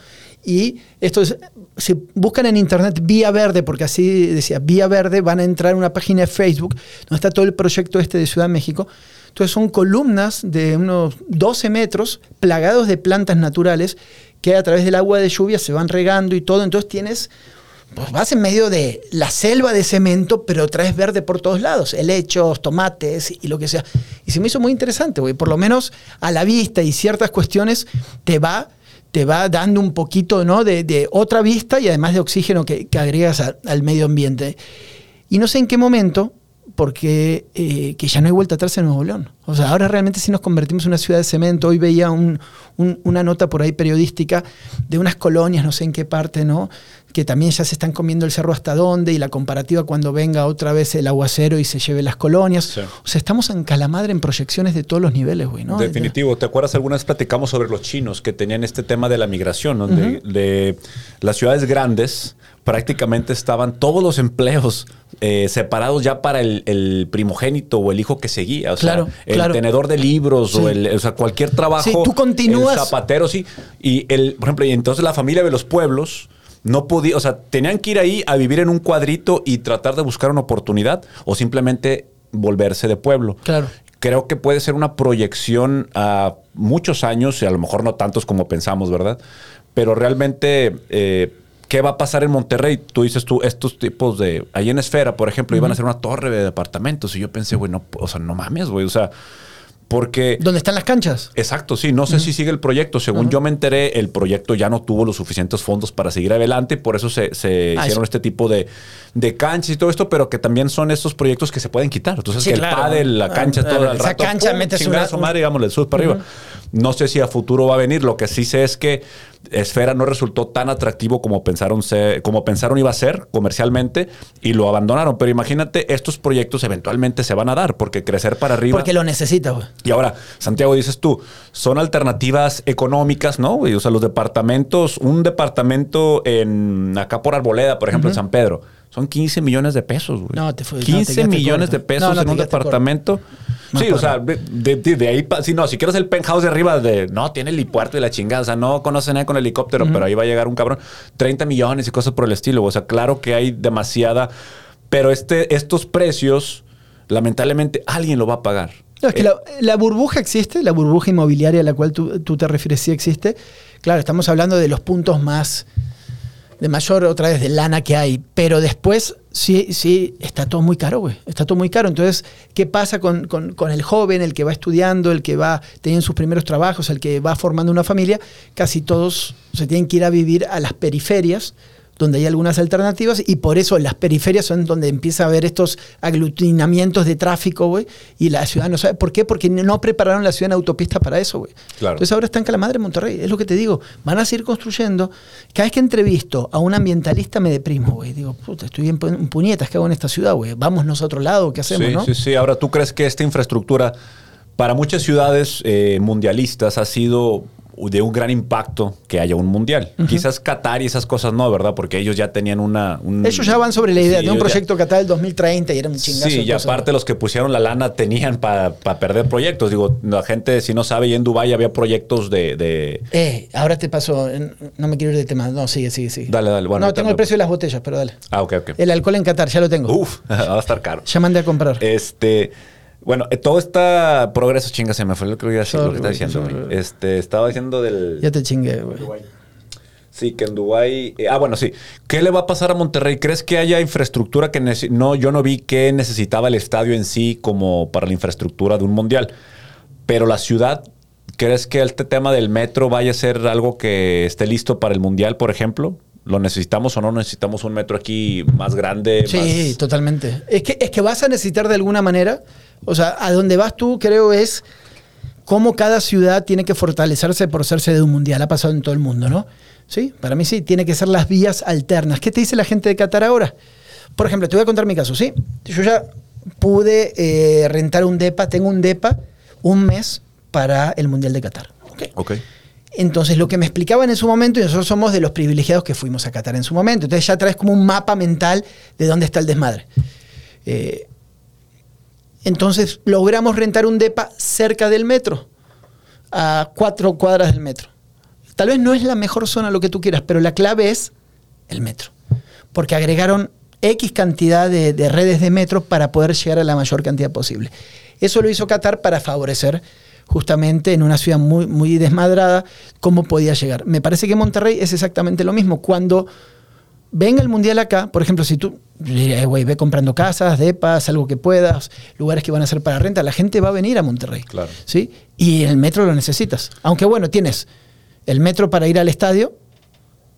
Y esto es, si buscan en internet Vía Verde, porque así decía, Vía Verde, van a entrar a una página de Facebook donde está todo el proyecto este de Ciudad de México. Entonces son columnas de unos 12 metros plagados de plantas naturales que a través del agua de lluvia se van regando y todo. Entonces tienes pues vas en medio de la selva de cemento, pero traes verde por todos lados, helechos, tomates y lo que sea. Y se me hizo muy interesante, güey. Por lo menos a la vista y ciertas cuestiones te va, te va dando un poquito ¿no? de, otra vista y además de oxígeno que, agregas al medio ambiente. Y no sé en qué momento, porque eh, que ya no hay vuelta atrás en Nuevo León. O sea, ahora realmente sí nos convertimos en una ciudad de cemento. Hoy veía un- un- una nota por ahí periodística de unas colonias, no sé en qué parte, ¿no? Que también ya se están comiendo el cerro hasta dónde y la comparativa cuando venga otra vez el aguacero y se lleve las colonias. Sí. O sea, estamos en calamadre en proyecciones de todos los niveles, güey, ¿no? Definitivo. ¿Te acuerdas? Alguna vez platicamos sobre los chinos que tenían este tema de la migración, donde de las ciudades grandes prácticamente estaban todos los empleos eh, separados ya para el, el primogénito o el hijo que seguía. O sea, Claro, el tenedor de libros o, el, o sea, cualquier trabajo. Sí, tú continúas- El zapatero, sí. Y el, por ejemplo, y entonces la familia de los pueblos no podía, o sea, tenían que ir ahí a vivir en un cuadrito y tratar de buscar una oportunidad o simplemente volverse de pueblo Claro. creo que puede ser una proyección a muchos años, y a lo mejor no tantos como pensamos, ¿verdad? Pero realmente, eh, ¿qué va a pasar en Monterrey? Tú dices tú, estos tipos de. Ahí en Esfera, por ejemplo, iban a hacer una torre de departamentos. Y yo pensé, güey, no, o sea, no mames, güey. O sea, porque. ¿Dónde están las canchas? Exacto, sí. No sé si sigue el proyecto. Según yo me enteré, el proyecto ya no tuvo los suficientes fondos para seguir adelante. Por eso se, se Ah, hicieron este tipo de, de canchas y todo esto, pero que también son estos proyectos que se pueden quitar. Entonces, Sí, que claro. el pádel, la Ah, cancha, todo ah, el esa rato. cancha ¡pum! metes una- a su madre, digamos, le subes para arriba. No sé si a futuro va a venir. Lo que sí sé es que Esfera no resultó tan atractivo como pensaron, ser- como pensaron iba a ser comercialmente y lo abandonaron. Pero imagínate, estos proyectos eventualmente se van a dar porque crecer para arriba. Porque lo necesitas, güey. Y ahora, Santiago, dices tú, son alternativas económicas, ¿no? O sea, los departamentos, un departamento en acá por Arboleda, por ejemplo, en San Pedro, son 15 millones de pesos, güey. No, te fue- no, te 15 quedaste millones corto. de pesos No, no, en un departamento. Sí, o sea, de, de- de ahí, sí, no, si quieres el penthouse de arriba de, no, tiene helipuerto y la chingada, o sea, no conoce nada con helicóptero, pero ahí va a llegar un cabrón, 30 millones y cosas por el estilo, o sea, claro que hay demasiada, pero este, estos precios, lamentablemente, alguien lo va a pagar. No, es que Eh, la, la burbuja existe, la burbuja inmobiliaria a la cual tú, tú te refieres sí existe. Claro, estamos hablando de los puntos más de mayor otra vez de lana que hay, pero después sí, sí, está todo muy caro, güey. Está todo muy caro. Entonces, ¿qué pasa con, con- con el joven, el que va estudiando, el que va teniendo sus primeros trabajos, el que va formando una familia? Casi todos se tienen que ir a vivir a las periferias donde hay algunas alternativas y por eso las periferias son donde empieza a haber estos aglutinamientos de tráfico, güey, y la ciudad no sabe. ¿Por qué? Porque no prepararon la ciudad en autopista para eso, güey. Claro. Entonces ahora están Calamadre en Monterrey, es lo que te digo. Van a seguir construyendo. Cada vez que entrevisto a un ambientalista me deprimo, güey. Digo, puta, estoy en puñetas, ¿qué hago en esta ciudad, güey? Vámonos a otro lado, ¿qué hacemos, sí, no? Sí, sí. Ahora, ¿tú crees que esta infraestructura para muchas ciudades eh, mundialistas ha sido de un gran impacto que haya un mundial? Quizás Qatar y esas cosas no, ¿verdad? Porque ellos ya tenían una... un- Ellos ya van sobre la idea Sí, de un ya- proyecto Qatar del 2030 y era un chingazo. Sí, y aparte los que pusieron la lana tenían para perder proyectos. Digo, la gente, si no sabe, y en Dubái había proyectos de... de- Eh, ahora te paso, no me quiero ir de tema, no, sigue, sigue, sigue. Dale, dale, bueno, no, tengo el precio de las botellas, pero dale. Ah, ok, ok. El alcohol en Qatar, ya lo tengo. Uf, <laughs> va a estar caro. Ya mandé a comprar. Este, bueno, eh, todo está progreso, chinga, se me fue lo que iba a decir, lo que estaba diciendo. sorry. Este, estaba diciendo del. ya te chingué, güey. Sí, que en Dubái. eh, ah, bueno, sí. ¿Qué le va a pasar a Monterrey? ¿Crees que haya infraestructura que no? Yo no vi que necesitaba el estadio en sí como para la infraestructura de un mundial. Pero la ciudad, ¿crees que este tema del metro vaya a ser algo que esté listo para el mundial, por ejemplo? ¿Lo necesitamos o no necesitamos un metro aquí más grande? Sí, más- totalmente. Es que, es que vas a necesitar de alguna manera, o sea, a donde vas tú creo es cómo cada ciudad tiene que fortalecerse por hacerse de un mundial. Ha pasado en todo el mundo, ¿no? Sí, para mí sí, tiene que ser las vías alternas. ¿Qué te dice la gente de Qatar ahora? Por ejemplo, te voy a contar mi caso, ¿sí? Yo ya pude eh, rentar un DEPA, tengo un DEPA un mes para el Mundial de Qatar. ¿ok? Ok. Entonces, lo que me explicaban en su momento, y nosotros somos de los privilegiados que fuimos a Qatar en su momento, entonces ya traes como un mapa mental de dónde está el desmadre. Eh, entonces, logramos rentar un DEPA cerca del metro, a cuatro cuadras del metro. Tal vez no es la mejor zona, lo que tú quieras, pero la clave es el metro. Porque agregaron X cantidad de, de redes de metro para poder llegar a la mayor cantidad posible. Eso lo hizo Qatar para favorecer justamente en una ciudad muy, muy desmadrada cómo podía llegar. Me parece que Monterrey es exactamente lo mismo. Cuando venga el mundial acá, por ejemplo, si tú, yo diría, "Eh, güey, ve comprando casas, depas, algo que puedas, lugares que van a ser para renta, la gente va a venir a Monterrey. Claro. ¿sí? Y el metro lo necesitas. Aunque bueno, tienes el metro para ir al estadio,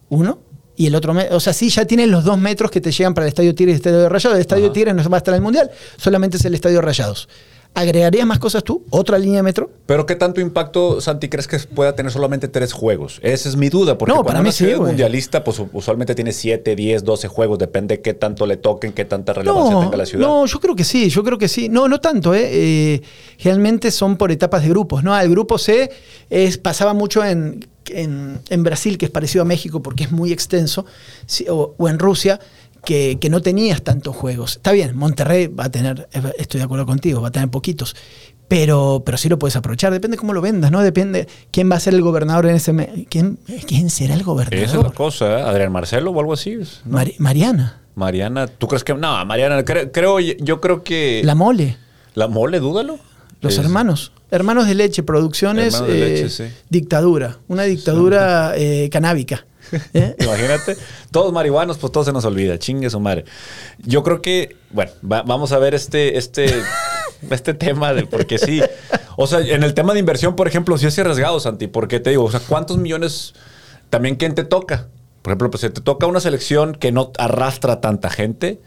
uno, y el otro, me- o sea, sí, ya tienes los dos metros que te llegan para el estadio Tigres y el estadio Rayados. El estadio. Tigres no va a estar en el mundial, solamente es el estadio Rayados. ¿Agregarías más cosas tú? ¿Otra línea de metro? Pero ¿qué tanto impacto, Santi, crees que pueda tener solamente tres juegos? Esa es mi duda, porque No, cuando para una mí sí, mundialista, pues usualmente tiene 7, 10, 12 juegos, depende qué tanto le toquen, qué tanta relevancia tenga la ciudad. No, yo creo que sí, yo creo que sí. No, no tanto, ¿eh? Eh, generalmente son por etapas de grupos, ¿no? El grupo C es, pasaba mucho en, en, en Brasil, que es parecido a México porque es muy extenso, o en Rusia, que, que no tenías tantos juegos. Está bien, Monterrey va a tener, eh, estoy de acuerdo contigo, va a tener poquitos. Pero, pero sí lo puedes aprovechar, depende cómo lo vendas, ¿no? Depende quién va a ser el gobernador en ese... me- ¿Quién, ¿quién será el gobernador? Esa es la cosa, ¿eh? Adrián Marcelo o algo así. Mariana, Mariana, ¿tú crees que.? No, Mariana, cre- creo, yo creo que. la mole. La mole, dúdalo. Los Es- hermanos. Hermanos de leche, producciones. Hermanos de eh, leche, sí. Dictadura. Una dictadura eh, canábica. <laughs> ¿Eh? Imagínate, todos marihuanos, pues todo se nos olvida, chingue su madre. Yo creo que, bueno, va- vamos a ver este, este, <laughs> este tema de, porque sí, o sea, en el tema de inversión, por ejemplo, sí es arriesgado, Santi, porque te digo, o sea, ¿cuántos millones también quién te toca? Por ejemplo, pues si te toca una selección que no arrastra tanta gente,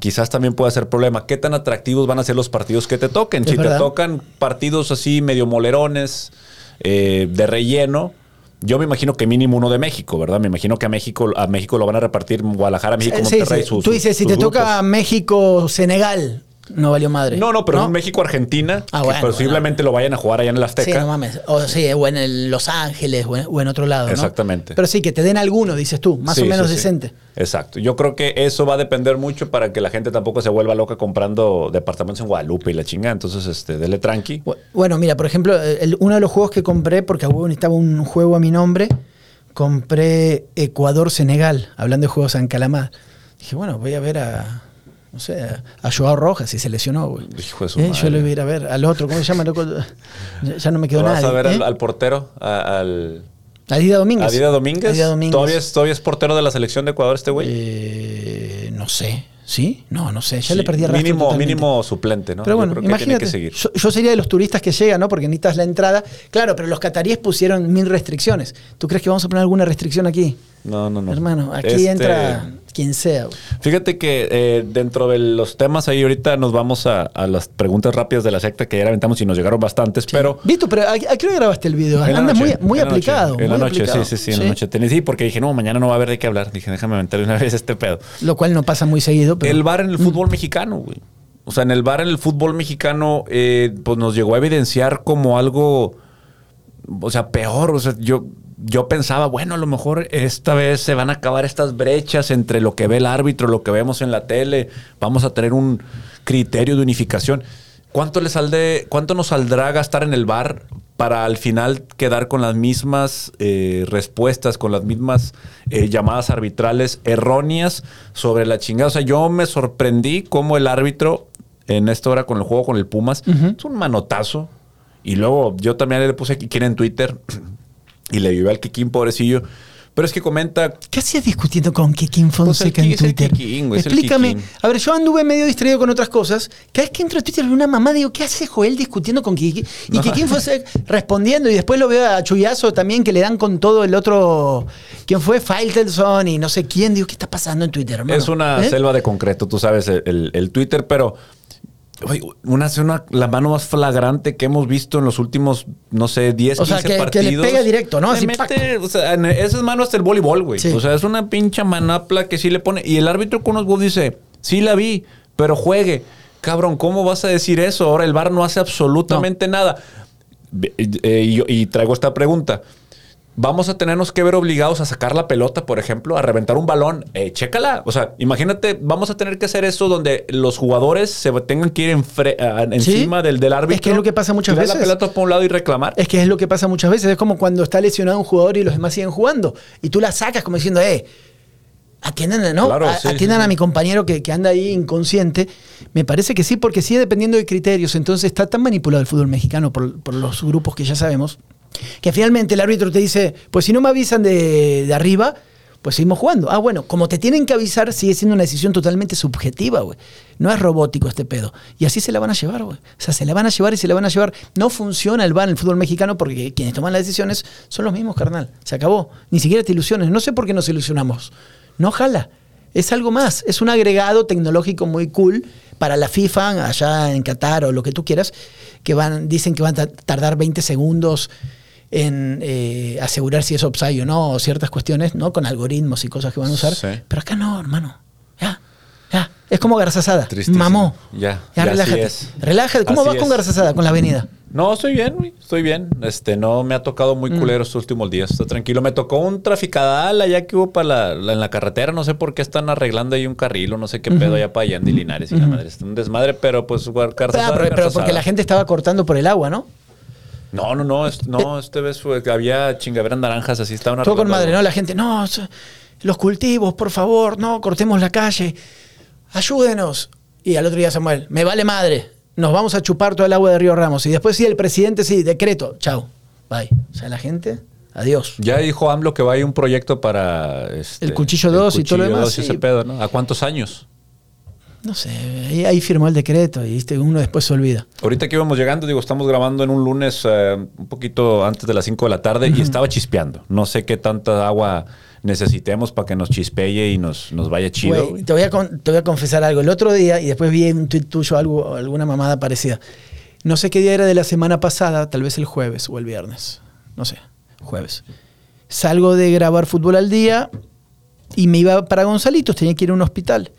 quizás también puede ser problema. ¿Qué tan atractivos van a ser los partidos que te toquen? Si verdad. te tocan partidos así medio molerones, eh, de relleno, yo me imagino que mínimo uno de México, ¿verdad? Me imagino que a México, a México lo van a repartir Guadalajara, México, Sí, Monterrey. sí. sus- Tú dices, si sus te toca grupos. México-Senegal, no valió madre. No, no, pero un México-Argentina, Ah, que bueno, posiblemente lo vayan a jugar allá en el Sí, Azteca. no mames. O, sí, o en el Los Ángeles o en, o en otro lado. ¿no? Exactamente. Pero sí, que te den alguno, dices tú, más Sí, o menos sí, sí. decente. Exacto. Yo creo que eso va a depender mucho para que la gente tampoco se vuelva loca comprando departamentos en Guadalupe y la chinga. Entonces, este, dele tranqui. Bu- Bueno, mira, por ejemplo, el- uno de los juegos que compré, porque necesitaba un juego a mi nombre, compré Ecuador-Senegal, hablando de juegos en Calamar. Dije, bueno, voy a ver a, no sé, a, Joao Rojas, si se lesionó, güey. Hijo de su Eh, madre. Yo le voy a ir a ver al otro, ¿cómo se llama? loco? Ya, no me quedó ¿Vas nada. a ver al, al portero? A- al, Adida Domínguez. ¿Adida Domínguez? Adida Domínguez. ¿Todavía es, ¿Todavía es portero de la selección de Ecuador este güey? Eh, no sé. ¿Sí? No, no sé. Ya Sí, le perdí el mínimo, totalmente. mínimo suplente, ¿no? Pero Yo bueno, que tiene imagínate. que seguir. Yo, yo sería de los turistas que llegan, ¿no? Porque necesitas la entrada. Claro, pero los cataríes pusieron mil restricciones. ¿Tú crees que vamos a poner alguna restricción aquí? No, no, no. Hermano, aquí Este, entra quien sea. güey. Fíjate que eh, dentro de los temas ahí ahorita nos vamos a, a las preguntas rápidas de la secta que ya aventamos y nos llegaron bastantes, pero... Vito, pero ¿a, a qué hora grabaste el video? Noche, muy, muy en noche, aplicado. En la noche, aplicado. sí, sí, sí, en la noche. Tenía- Sí, porque dije, no, mañana no va a haber de qué hablar. Dije, déjame aventar una vez este pedo. Lo cual no pasa muy seguido. Pero... El bar en el fútbol mexicano, güey. O sea, en el bar en el fútbol mexicano, eh, pues nos llegó a evidenciar como algo, o sea, peor. O sea, yo, yo pensaba, bueno, a lo mejor esta vez se van a acabar estas brechas entre lo que ve el árbitro, lo que vemos en la tele. Vamos a tener un criterio de unificación. ¿Cuánto, le saldré, ¿Cuánto nos saldrá gastar en el bar para al final quedar con las mismas eh, respuestas, con las mismas eh, llamadas arbitrales erróneas sobre la chingada? O sea, yo me sorprendí cómo el árbitro en esta hora con el juego con el Pumas es un manotazo. Y luego yo también le puse aquí en Twitter y le vive al Kikín, pobrecillo. Pero es que comenta. ¿Qué hacías discutiendo con Kikín Fonseca Pues Ki- en es el Twitter? Kikín, es Explícame. A ver, yo anduve medio distraído con otras cosas. Cada vez que entro a Twitter veo una mamá, digo, ¿qué hace Joel discutiendo con Kikín? Y No. Kikín <laughs> Fonseca respondiendo. Y después lo veo a Chuyazo también, que le dan con todo el otro. ¿Quién fue? Faitelson y no sé quién. Digo, ¿qué está pasando en Twitter, hermano? Es una ¿Eh? selva de concreto, tú sabes, el, el- el Twitter, pero. Oye, una, una, la mano más flagrante que hemos visto en los últimos, no sé, 10, O sea, 15 que- que partidos. le pega directo, ¿no? Así, mete, o sea, en- esa es mano hasta el voleibol, güey. Sí. O sea, es una pincha manapla que sí le pone. Y el árbitro con los dice: Sí la vi, pero juegue. Cabrón, ¿cómo vas a decir eso? Ahora el VAR no hace absolutamente nada. Eh, y traigo esta pregunta. Vamos a tenernos que ver obligados a sacar la pelota, por ejemplo, a reventar un balón. Eh, chécala. O sea, imagínate, vamos a tener que hacer eso donde los jugadores se tengan que ir encima del, del árbitro. Es que es lo que pasa muchas veces. la pelota por un lado y reclamar. Es que es lo que pasa muchas veces. Es como cuando está lesionado un jugador y los demás siguen jugando. Y tú la sacas como diciendo, eh, atiendan, ¿no? Claro, A- sí, atiendan sí, a mi compañero que, que anda ahí inconsciente. Me parece que sí, porque sigue dependiendo de criterios. Entonces está tan manipulado el fútbol mexicano por, por los grupos que ya sabemos, que finalmente el árbitro te dice, pues si no me avisan de, arriba, pues seguimos jugando. Ah, bueno, como te tienen que avisar, sigue siendo una decisión totalmente subjetiva, güey. No es robótico este pedo. Y así se la van a llevar, güey. O sea, se la van a llevar y se la van a llevar. No funciona el VAR en el fútbol mexicano porque quienes toman las decisiones son los mismos, carnal. Se acabó. Ni siquiera te ilusiones. No sé por qué nos ilusionamos. No jala. Es algo más. Es un agregado tecnológico muy cool para la FIFA, allá en Qatar o lo que tú quieras, que van, dicen que van a tardar 20 segundos en eh, asegurar si es offside o no, o ciertas cuestiones, ¿no? Con algoritmos y cosas que van a usar. Sí. Pero acá no, hermano. Ya, ya. Es como Garzazada. Tristísimo. Mamó. Ya, Ya, ya así relájate. es. Relájate. ¿Cómo Así vas con es. Garzazada? Con la avenida. No, estoy bien. Estoy bien. Este, no me ha tocado muy Mm. culero estos últimos días. Estoy tranquilo. Me tocó un traficadal allá que hubo para la, la- en la carretera. No sé por qué están arreglando ahí un carril o no sé qué pedo allá para allá en Linares y la madre. Es un desmadre, pero pues Garzazada, pero, pero porque la gente estaba cortando por el agua, ¿no? No, no, no. es- no, este vez fue que había chingaderas naranjas así. Estaban Todo con madre. ¿no? La gente, no, los cultivos, por favor, no, cortemos la calle, ayúdenos. Y al otro día Samuel, me vale madre, nos vamos a chupar todo el agua de Río Ramos. Y después sí, el presidente, sí, decreto, chao, bye. O sea, la gente, adiós. Ya dijo AMLO que va a ir un proyecto para... este, El cuchillo dos y todo lo demás, y sí. ese pedo, ¿no? ¿A cuántos años? No sé, ahí, ahí firmó el decreto y ¿viste? uno después se olvida. Ahorita que íbamos llegando, digo, estamos grabando en un lunes eh, un poquito antes de las 5 de la tarde y estaba chispeando. No sé qué tanta agua necesitemos para que nos chispeye y nos, nos vaya chido. Te, voy a con- te voy a confesar algo. El otro día, y después vi un tuit tuyo, algo, alguna mamada parecida. No sé qué día era de la semana pasada, tal vez el jueves o el viernes. No sé, jueves. Salgo de grabar fútbol al día y me iba para Gonzalitos, tenía que ir a un hospital.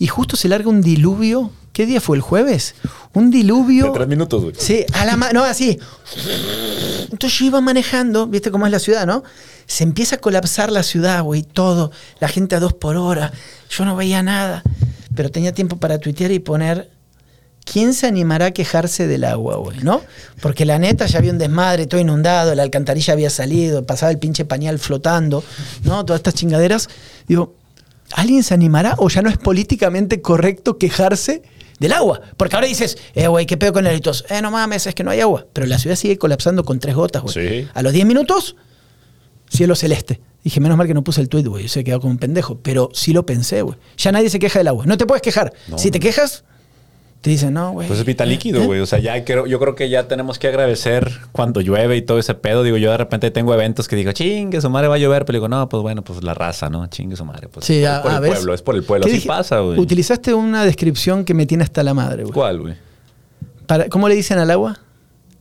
Y justo se larga un diluvio. ¿Qué día fue? ¿El jueves? Un diluvio. De tres minutos, güey. Sí, a la ma- no, así. Entonces yo iba manejando, viste cómo es la ciudad, ¿no? Se empieza a colapsar la ciudad, güey, todo. La gente a dos por hora. Yo no veía nada. Pero tenía tiempo para tuitear y poner. ¿Quién se animará a quejarse del agua, güey? ¿No? Porque la neta ya había un desmadre, todo inundado, la alcantarilla había salido, pasaba el pinche pañal flotando, ¿no? Todas estas chingaderas. Digo, ¿alguien se animará o ya no es políticamente correcto quejarse del agua? Porque ahora dices, eh, güey, ¿qué pedo con el eritos? Eh, no mames, es que no hay agua. Pero la ciudad sigue colapsando con tres gotas, güey. Sí. A los 10 minutos, cielo celeste. Dije, menos mal que no puse el tweet, güey. Se quedó como un pendejo. Pero sí lo pensé, güey. Ya nadie se queja del agua. No te puedes quejar. No, si te quejas, te dicen, no, güey. Pues es vital líquido, ¿Eh? güey. O sea, ya creo, yo creo que ya tenemos que agradecer cuando llueve y todo ese pedo. Digo, yo de repente tengo eventos que digo, chingue, su madre va a llover. Pero digo, no, pues bueno, pues la raza, ¿no? Chingue su madre. Pues Sí, es por a el pueblo, es por el pueblo. ¿Qué Así dije? pasa, güey. Utilizaste una descripción que me tiene hasta la madre, güey. ¿Cuál, güey? ¿Cómo le dicen al agua?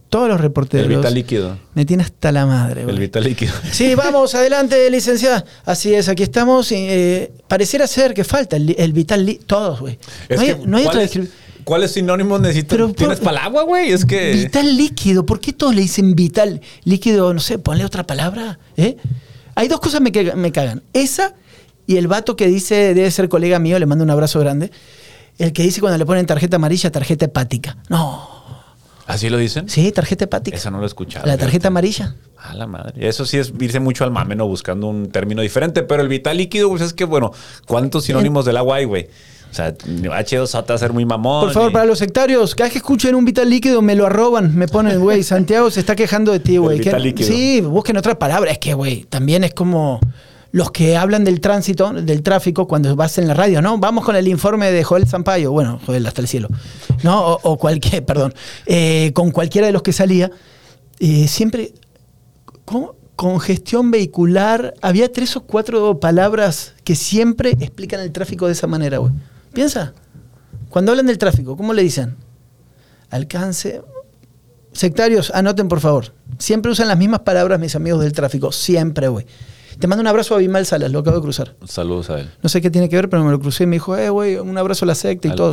Todos los reporteros. El vital líquido. Me tiene hasta la madre, güey. El vital líquido. <laughs> Sí, vamos, adelante, licenciada. Así es, aquí estamos. eh, pareciera ser que falta el, el vital li- Todos, güey. No no hay ¿cuál otra es- descripción. ¿Cuáles sinónimos necesitas? Pero, ¿Tienes para el agua, güey? Es que... Vital líquido. ¿Por qué todos le dicen vital líquido? No sé, ponle otra palabra. ¿eh? Hay dos cosas me que me cagan. Esa y el vato que dice, debe ser colega mío, le mando un abrazo grande. El que dice cuando le ponen tarjeta amarilla, tarjeta hepática. No. ¿Así lo dicen? Sí, tarjeta hepática. Esa no lo he escuchado. La fíjate. tarjeta amarilla. A la madre. Eso sí es irse mucho al mame, ¿no? Buscando un término diferente. Pero el vital líquido, pues es que, bueno, ¿cuántos sinónimos del agua hay, güey? O sea, H2O te va a ser muy mamón. Por favor, y- para los sectarios, cada vez que escuchen un vital líquido me lo arroban, me ponen, güey, Santiago se está quejando de ti, güey. Sí, busquen otra palabra. Es que, güey, también es como los que hablan del tránsito, del tráfico, cuando vas en la radio, ¿no? Vamos con el informe de Joel Sampaio, bueno, Joel hasta el cielo, ¿no? O, o cualquier, <laughs> perdón, eh, con cualquiera de los que salía, eh, siempre, ¿cómo? Congestión vehicular, había tres o cuatro palabras que siempre explican el tráfico de esa manera, güey. Piensa. Cuando hablan del tráfico, ¿cómo le dicen? Alcance. Sectarios, anoten por favor. Siempre usan las mismas palabras mis amigos del tráfico. Siempre, güey. Te mando un abrazo a Bimal Salas, lo acabo de cruzar. Saludos a él. No sé qué tiene que ver, pero me lo crucé y me dijo, eh, güey, un abrazo a la secta y hijo.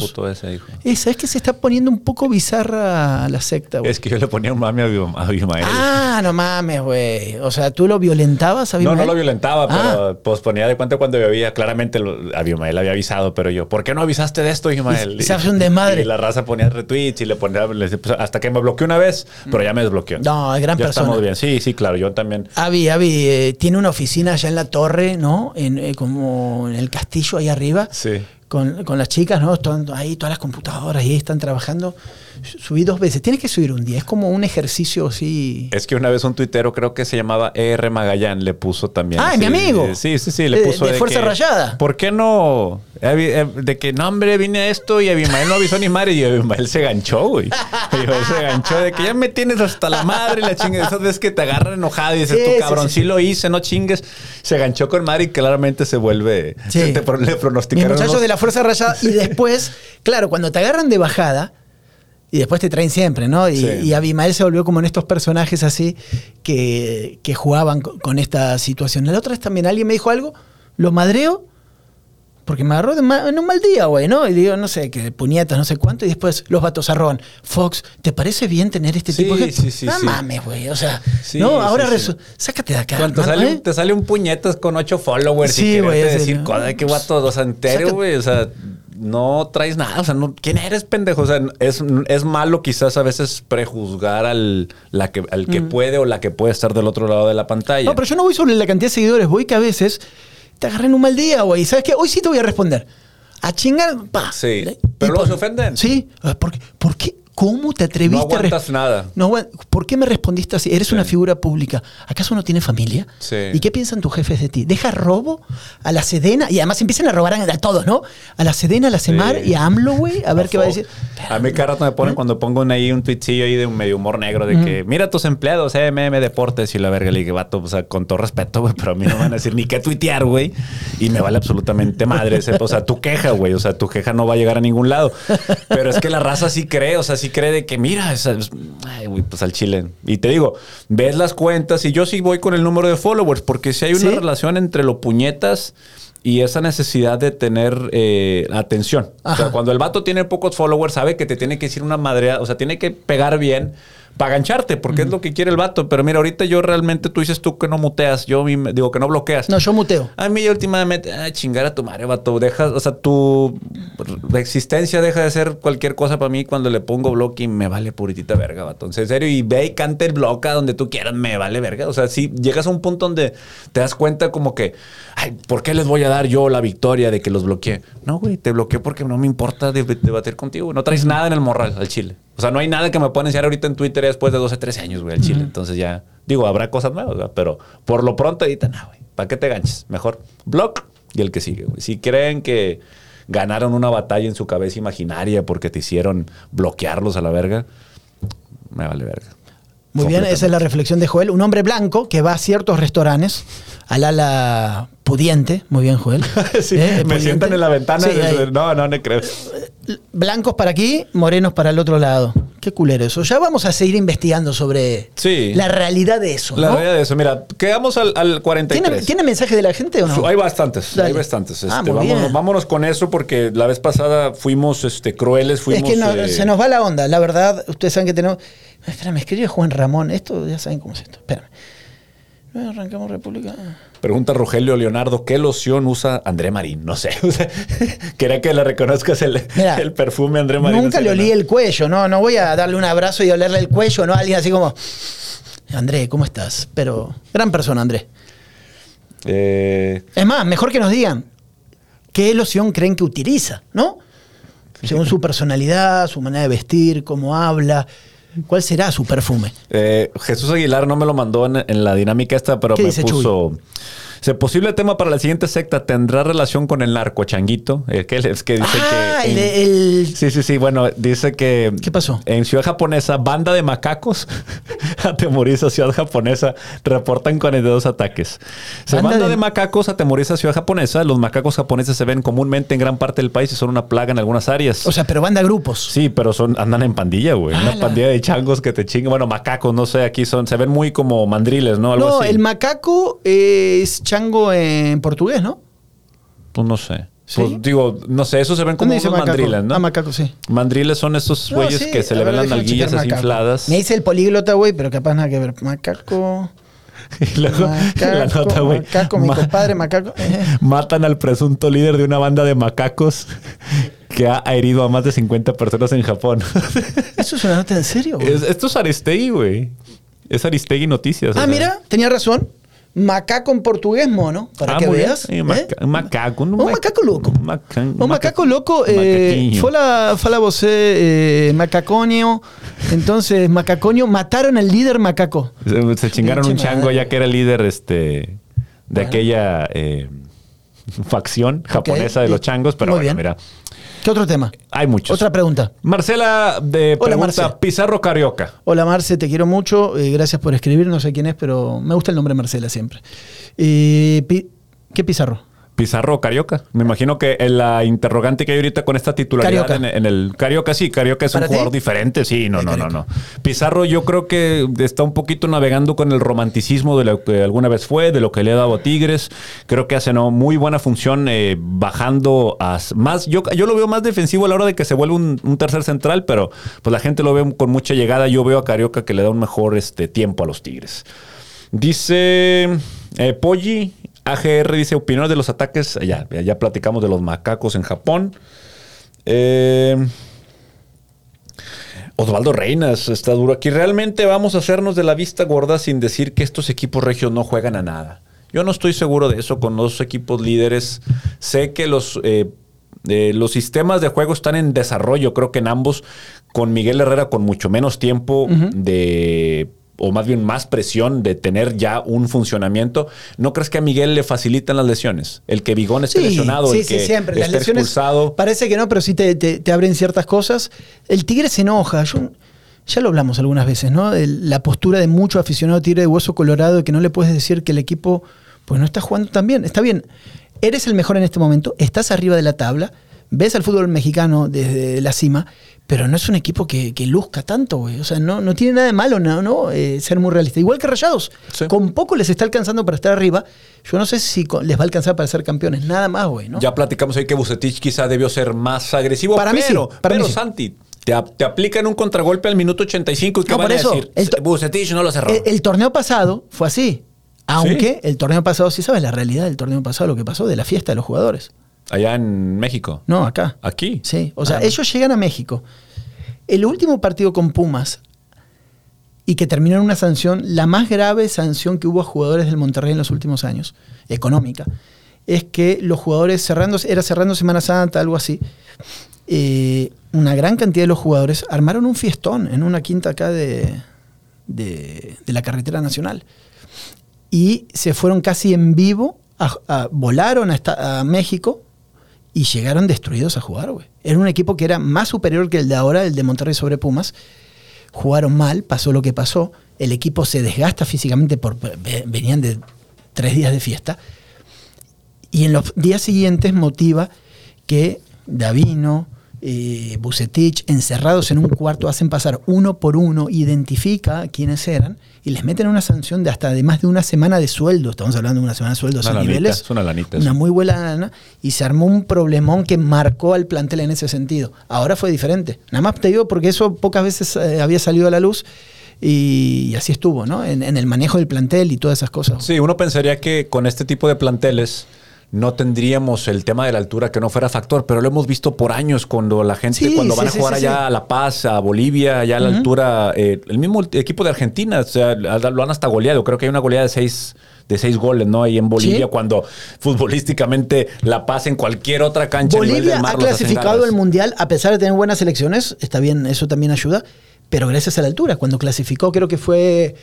Eh, ¿Sabes que se está poniendo un poco bizarra la secta, güey? Es que yo le ponía un mami a Abim- a Abimael. Ah, no mames, güey. O sea, ¿tú lo violentabas a No, Bimael? no lo violentaba, Ah. pero pues ponía de cuenta cuando yo veía, claramente lo, Abimael había avisado, pero yo, ¿por qué no avisaste de esto, Abimael? Y se hace un desmadre. Y la raza ponía retweets y le ponía, hasta que me bloqueó una vez, pero ya me desbloqueó. No, es gran ya persona. estamos bien. Sí, sí, claro, yo también. Avi, Avi, eh, tiene una oficina allá en la torre, ¿no? En, eh, como en el castillo ahí arriba. Sí. Con, con las chicas, ¿no? Están ahí todas las computadoras y ahí están trabajando. Subí dos veces. Tienes que subir un día. Es como un ejercicio así. Es que una vez un tuitero, creo que se llamaba ER Magallán, le puso también. Ah, así, mi amigo. Sí, sí, sí, le De- puso. de Fuerza que, Rayada. ¿Por qué no? Eh, De que, no, hombre, vine a esto y Abimael no avisó ni madre y Abimael se ganchó, güey. Abimael se ganchó de que ya me tienes hasta la madre la chingue. Esas veces que te agarran enojado y dices, Sí, tú cabrón, sí, sí, sí. lo hice, no chingues. Se ganchó con madre y claramente se vuelve. Sí. se te le pronosticaron. de la Fuerza Rayada. Y <laughs> después, claro, cuando te agarran de bajada. Y después te traen siempre, ¿no? Y, Sí. y Abimael se volvió como en estos personajes así que, que jugaban con, con esta situación. La otra vez también alguien me dijo algo, lo madreo, porque me agarró de en un mal día, güey, ¿no? Y digo, no sé, que puñetas, no sé cuánto, y después los vatos arroban. Fox, ¿te parece bien tener este Sí, tipo de sí, sí, No sí. mames, güey, o sea, Sí, no, ahora resu- sácate de acá. Cuando te sale, ¿eh? un- te sale un puñetas con ocho followers Sí, y güey, decir, ¿no? "Joder, qué guato, o sea, entero, Saca- güey. O sea, no traes nada. O sea, no, ¿quién eres, pendejo? O sea, es, es malo quizás a veces prejuzgar al, la que, al que puede o la que puede estar del otro lado de la pantalla. Mm. No, pero yo no voy sobre la cantidad de seguidores, voy que a veces te agarré en un mal día, güey. ¿Sabes qué? Hoy sí te voy a responder. A chingar, pa. Sí, pero luego se ofenden. Sí. ¿Por qué? ¿Por qué? ¿Cómo te atreviste No a aguantas nada. No ¿Por qué me respondiste así? Eres Sí. una figura pública. ¿Acaso no tiene familia? Sí. ¿Y qué piensan tus jefes de ti? ¿Deja robo a la Sedena? Y además empiezan a robar a, a todos, ¿no? A la Sedena, a la Semar Sí. y a AMLO, güey. A ver qué va a decir. A mí cada rato me ponen cuando pongo un- ahí un tweetcillo ahí de un medio humor negro de que mira tus empleados, MM Deportes y la verga. Le dije, vato, o sea, con todo respeto, güey, pero a mí no me van a decir ni qué tuitear, güey. Y me vale absolutamente madre ese. O sea, tu queja, güey. O sea, tu queja no va a llegar a ningún lado. Pero es que la raza sí cree, o sea, sí cree de que mira, es- ay, güey, pues al chile. Y te digo, ves las cuentas y yo sí voy con el número de followers, porque si hay una ¿Sí? relación entre lo puñetas y esa necesidad de tener eh, atención. O sea, cuando el vato tiene pocos followers, sabe que te tiene que decir una madre, o sea, tiene que pegar bien para gancharte, porque es lo que quiere el vato. Pero mira, ahorita yo realmente, tú dices tú que no muteas, yo digo que no bloqueas. No, yo muteo. A mí últimamente, ah, chingar a tu madre, vato. Deja, o sea, tu existencia deja de ser cualquier cosa para mí cuando le pongo bloque y me vale puritita verga, vato. Entonces, en serio, y ve y canta el bloque a donde tú quieras, me vale verga. O sea, si llegas a un punto donde te das cuenta como que, ay, ¿por qué les voy a dar yo la victoria de que los bloqueé? No, güey, te bloqueé porque no me importa de- debatir contigo. No traes nada en el morral al chile. O sea, no hay nada que me puedan enseñar ahorita en Twitter después de 12, 13 años, güey, al chile. Entonces ya, digo, habrá cosas nuevas, ¿verdad? pero por lo pronto ahorita, no, güey. ¿Para qué te ganches? Mejor block y el que sigue, güey. Si creen que ganaron una batalla en su cabeza imaginaria porque te hicieron bloquearlos a la verga, me vale verga. Muy bien, esa es la reflexión de Joel. Un hombre blanco que va a ciertos restaurantes, al ala pudiente. Muy bien, Joel. <laughs> Sí, ¿Eh? me sientan en la ventana. Sí, ahí. no, no, no creo. Blancos para aquí, morenos para el otro lado. Qué culero eso. Ya vamos a seguir investigando sobre Sí. la realidad de eso. La ¿no? realidad de eso, mira, quedamos al, al 43. ¿Tiene, ¿Tiene mensaje de la gente o no? Hay bastantes, Dale. hay bastantes. Ah, Este, vámonos, con eso porque la vez pasada fuimos este, crueles, es fuimos... que no- eh, se nos va la onda. La verdad, ustedes saben que tenemos. Espera, me escribe Juan Ramón. Esto ya saben cómo es esto. Espérame. No, arrancamos República. Pregunta Rogelio Leonardo, ¿qué loción usa André Marín? No sé. <laughs> o sea, Quería que le reconozcas el, Mira, el perfume André Marín. Nunca le olí el cuello, no, no voy a darle un abrazo y olerle el cuello, no alguien así como. André, ¿cómo estás? Pero, gran persona, André. Eh, Es más, mejor que nos digan. ¿qué loción creen que utiliza? ¿No? Según su personalidad, su manera de vestir, cómo habla. ¿Cuál será su perfume? Eh, Jesús Aguilar no me lo mandó en, en la dinámica esta, pero ¿Qué me puso. Dice, posible tema para la siguiente secta tendrá relación con el narco changuito. Eh, que es que dice ah, que. el, en- el- Sí, sí, sí. Bueno, dice que. ¿Qué pasó? En ciudad japonesa, banda de macacos <laughs> atemoriza ciudad japonesa. Reportan 42 ataques. Se Banda banda, de- de... macacos atemoriza ciudad japonesa. Los macacos japoneses se ven comúnmente en gran parte del país y son una plaga en algunas áreas. O sea, pero banda grupos. Sí, pero son andan en pandilla, güey. Una pandilla de changos que te chingan. Bueno, macacos, no sé, aquí son, se ven muy como mandriles, ¿no? Algo no, así. el macaco es chango en portugués, ¿no? Pues no sé. ¿Sí? Pues, digo, no sé, esos se ven como ¿Dónde dice unos macaco? mandriles, ¿no? Ah, macaco, sí. Mandriles son esos No, güeyes sí, que se le ven las nalguillas así macaco. infladas. Me dice el políglota, güey, pero capaz nada que ver. Macaco. <laughs> Y luego la Macaco, nota, güey. macaco, mi ma- compadre, macaco. <laughs> Matan al presunto líder de una banda de macacos que ha herido a más de 50 personas en Japón. <laughs> ¿Eso es una nota en serio? güey? Es- esto es Aristegui, güey. Es Aristegui Noticias. Ah, mira, tenía razón. Macaco en portugués, mono, para Ah, que veas. ¿eh? maca- macaco. Un macaco loco. Un, maca- Un macaco loco, eh, macaquiño. fue la, fue la voz eh, macaconio. Entonces, macaconio, mataron al líder macaco. Se, se chingaron un chango madre. ya que era el líder este, de aquella eh, <laughs> facción japonesa de los changos. Pero Muy bueno, bien. mira, ¿Qué otro tema? hay muchos. Otra pregunta. Marcela de Hola, pregunta Marce. Pizarro Carioca. Hola Marce, te quiero mucho. eh, gracias por escribir. No sé quién es, pero me gusta el nombre Marcela siempre. Eh, Pi- ¿Qué Pizarro? Pizarro Carioca. Me imagino que en la interrogante que hay ahorita con esta titularidad en, en el Carioca, sí, Carioca es un jugador diferente. Sí, no, no, no, no. Pizarro yo creo que está un poquito navegando con el romanticismo de lo que alguna vez fue, de lo que le ha dado a Tigres. Creo que hace ¿no? muy buena función eh, bajando a más. Yo, yo lo veo más defensivo a la hora de que se vuelve un, un tercer central, pero pues la gente lo ve con mucha llegada. Yo veo a Carioca que le da un mejor este, tiempo a los Tigres. Dice eh, Poggi, AGR dice opiniones de los ataques. Ya, ya, ya platicamos de los macacos en Japón. Eh, Osvaldo Reinas está duro aquí. Realmente vamos a hacernos de la vista gorda sin decir que estos equipos regios no juegan a nada. Yo no estoy seguro de eso con los equipos líderes. Sé que los, eh, eh, los sistemas de juego están en desarrollo, creo que en ambos, con Miguel Herrera con mucho menos tiempo de o más bien más presión de tener ya un funcionamiento. ¿No crees que a Miguel le facilitan las lesiones? El que Vigón esté lesionado, sí, el sí, que siempre. Las esté lesiones expulsado. parece que no, pero sí te, te- te abren ciertas cosas. El Tigre se enoja. Yo- ya lo hablamos algunas veces, ¿no? El- la postura de mucho aficionado Tigre de hueso colorado de que no le puedes decir que el equipo pues no está jugando tan bien. Está bien. Eres el mejor en este momento, estás arriba de la tabla, ves al fútbol mexicano desde la cima, pero no es un equipo que, que luzca tanto, güey. O sea, no, no tiene nada de malo, ¿no? no Eh, ser muy realista. Igual que Rayados. Sí. Con poco les está alcanzando para estar arriba. Yo no sé si con- les va a alcanzar para ser campeones. Nada más, güey, ¿no? Ya platicamos ahí que Bucetich quizá debió ser más agresivo. Para mí sí, para mí pero sí. Santi, te, te aplican un contragolpe al minuto 85 y ¿qué No, van por a decir? Bucetich no lo cerró. El, el torneo pasado fue así. Aunque el torneo pasado, sí sabes la realidad del torneo pasado, lo que pasó de la fiesta de los jugadores. Allá en México. No, acá. Aquí. Sí, o sea, Ah, ellos llegan a México. El último partido con Pumas y que terminó en una sanción, la más grave sanción que hubo a jugadores del Monterrey en los últimos años, económica, es que los jugadores cerrando, era cerrando Semana Santa, algo así, eh, una gran cantidad de los jugadores armaron un fiestón en una quinta acá de, de- de la carretera nacional. Y se fueron casi en vivo, a- a- volaron a México y llegaron destruidos a jugar, güey. Era un equipo que era más superior que el de ahora, el de Monterrey sobre Pumas. Jugaron mal, pasó lo que pasó. El equipo se desgasta físicamente, por, ve- venían de tres días de fiesta. Y en los días siguientes motiva que Davino, eh, Bucetich, encerrados en un cuarto, hacen pasar uno por uno, identifica quiénes eran y les meten una sanción de hasta de más de una semana de sueldo. Estamos hablando de una semana de sueldo lanita, niveles. es una lanita, Una muy buena lana. Y se armó un problemón que marcó al plantel en ese sentido. Ahora fue diferente. Nada más te digo porque eso pocas veces eh, había salido a la luz. Y, así estuvo, ¿no? En, en el manejo del plantel y todas esas cosas. Sí, uno pensaría que con este tipo de planteles no tendríamos el tema de la altura que no fuera factor, pero lo hemos visto por años cuando la gente, Sí, cuando sí, van a jugar sí, allá a La Paz, a Bolivia, allá a la altura, eh, el mismo equipo de Argentina, o sea, lo han hasta goleado. Creo que hay una goleada de seis, de seis goles, ¿no? Ahí en Bolivia, cuando futbolísticamente La Paz en cualquier otra cancha. Bolivia ha clasificado al Mundial a pesar de tener buenas selecciones, está bien, eso también ayuda, pero gracias a la altura. Cuando clasificó, creo que fue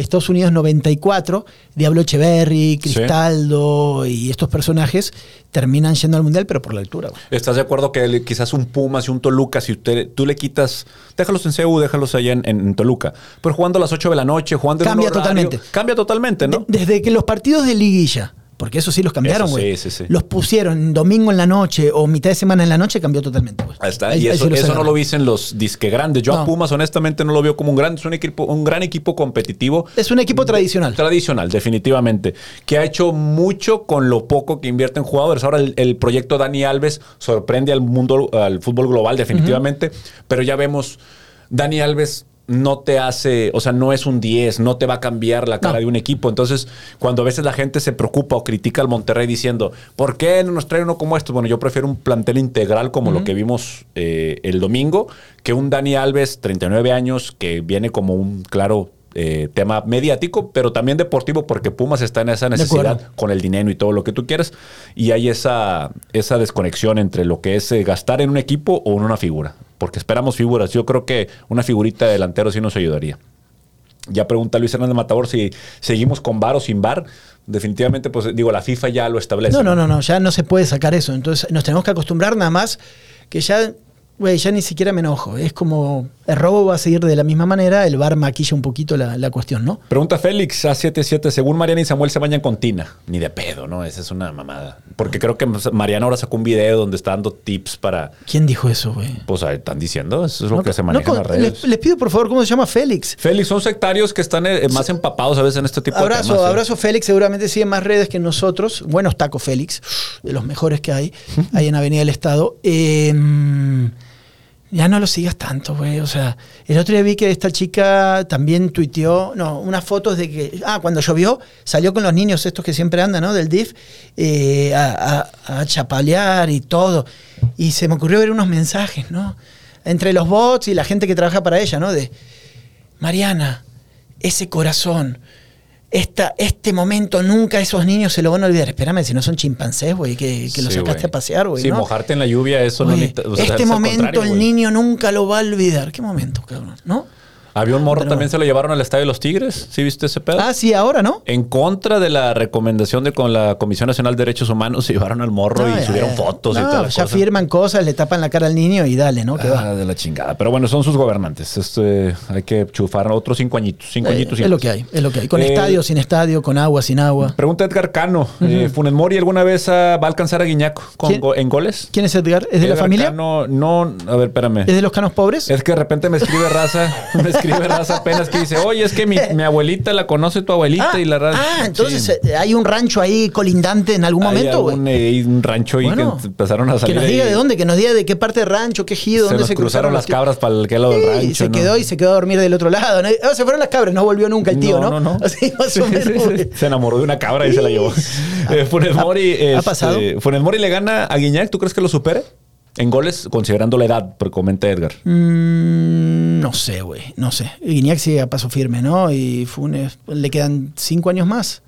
Estados Unidos 94, Diablo Echeverry, Cristaldo y estos personajes terminan yendo al Mundial, pero por la altura. güey. ¿Estás de acuerdo que quizás un Pumas y un Toluca, si usted, tú le quitas, déjalos en CEU, déjalos allá en, en Toluca, pero jugando a las 8 de la noche, jugando en un Cambia horario- totalmente. Cambia totalmente, ¿no? De- desde que los partidos de liguilla, porque eso sí los cambiaron, Eso sí, güey. sí, sí. Los pusieron domingo en la noche o mitad de semana en la noche, cambió totalmente, güey. Ahí está. Ahí- y ahí eso, sí los eso no lo dicen los disque grandes. Yo a No. Pumas, honestamente, no lo veo como un gran, es un equipo, un gran equipo competitivo. Es un equipo tradicional. Tradicional, definitivamente. Que ha hecho mucho con lo poco que invierte en jugadores. Ahora el, el proyecto Dani Alves sorprende al mundo, al fútbol global, definitivamente. Pero ya vemos, Dani Alves no te hace, o sea, no es un 10, no te va a cambiar la cara No. de un equipo. Entonces, cuando a veces la gente se preocupa o critica al Monterrey diciendo, ¿por qué no nos trae uno como esto? Bueno, yo prefiero un plantel integral como lo que vimos eh, el domingo, que un Dani Alves, 39 años, que viene como un claro eh, tema mediático, pero también deportivo, porque Pumas está en esa necesidad con el dinero y todo lo que tú quieras. Y hay esa, esa desconexión entre lo que es eh, gastar en un equipo o en una figura. Porque esperamos figuras. Yo creo que una figurita de delantero sí nos ayudaría. Ya pregunta Luis Hernández Matador si seguimos con bar o sin bar. Definitivamente, pues digo, la FIFA ya lo establece. No, no, no, no, ya no se puede sacar eso. Entonces nos tenemos que acostumbrar nada más que ya, güey, ya ni siquiera me enojo. Es como el robo va a seguir de la misma manera, el bar maquilla un poquito la, la cuestión, ¿no? Pregunta Félix A77, según Mariana y Samuel se bañan con Tina. Ni de pedo, ¿no? Esa es una mamada. Porque creo que Mariana ahora sacó un video donde está dando tips para... ¿Quién dijo eso, güey? Pues ahí están diciendo, eso es lo No, que se no, maneja en con- las redes. les, les pido por favor, ¿cómo se llama Félix? Félix, son sectarios que están eh, más empapados a veces en este tipo de Abrazo, temas. ¿eh? abrazo Félix, seguramente sigue más redes que nosotros. Buenos tacos Félix, de los mejores que hay, <laughs> ahí en Avenida del Estado. Eh, ya no lo sigas tanto, güey. O sea, el otro día vi que esta chica también tuiteó, no, unas fotos de que, ah, cuando llovió, salió con los niños estos que siempre andan, ¿no? Del DIF, eh, a, a- a chapalear y todo. Y se me ocurrió ver unos mensajes, ¿no? Entre los bots y la gente que trabaja para ella, ¿no? De, Mariana, ese corazón, esta, este momento nunca esos niños se lo van a olvidar. Espérame, si no son chimpancés, güey, que, que los Sí, sacaste güey. a pasear, güey. Sí, ¿no? mojarte en la lluvia, eso no necesita- o sea, este momento el niño nunca lo va a olvidar. ¿Qué momento, cabrón? ¿No? Había un morro también se lo llevaron al estadio de los Tigres. ¿Sí viste ese pedo? Ah, sí, ahora, ¿no? En contra de la recomendación de con la Comisión Nacional de Derechos Humanos, se llevaron al morro No, y subieron fotos y No, tal. Ya firman cosas, le tapan la cara al niño y dale, ¿no? Va. Ah, de la chingada. Pero bueno, son sus gobernantes. Este, hay que chufar otros cinco añitos. Cinco Eh, añitos y es lo que hay, es lo que hay. Con Eh, estadio, sin estadio, con agua, sin agua. Pregunta Edgar Cano. eh, ¿Funes Mori alguna vez va a alcanzar a Guiñac con en goles? ¿Quién es Edgar? ¿Es de la familia? Cano, no, a ver, espérame. ¿Es de los canos pobres? Es que de repente me escribe raza, <laughs> me <laughs> escribe raza apenas que dice, oye, es que mi, mi abuelita la conoce tu abuelita y la raza. ah, entonces Sí. eh, hay un rancho ahí colindante en algún Hay momento, güey. eh, un rancho y Bueno, que empezaron a Que salir. nos diga ahí. de dónde, que nos diga de qué parte de rancho, qué ejido, Se dónde nos se cruzaron las cabras para el que lado del rancho. y se ¿no? quedó y se quedó a dormir del otro lado. ¿no? Ah, se fueron las cabras, no volvió nunca el tío, ¿no? No, no, no. <laughs> Así más Sí, o sí, menos. sí. güey. Se enamoró de una cabra y se la llevó. Ah, Eh, Funes Mori, ha este, pasado. Funes Mori le gana a Guiñac. ¿Tú crees que lo supere? En goles, considerando la edad, pero comenta Edgar. Mm, no sé, güey, no sé. Guiñac sigue a paso firme, ¿no? Y Funes, le quedan cinco años más.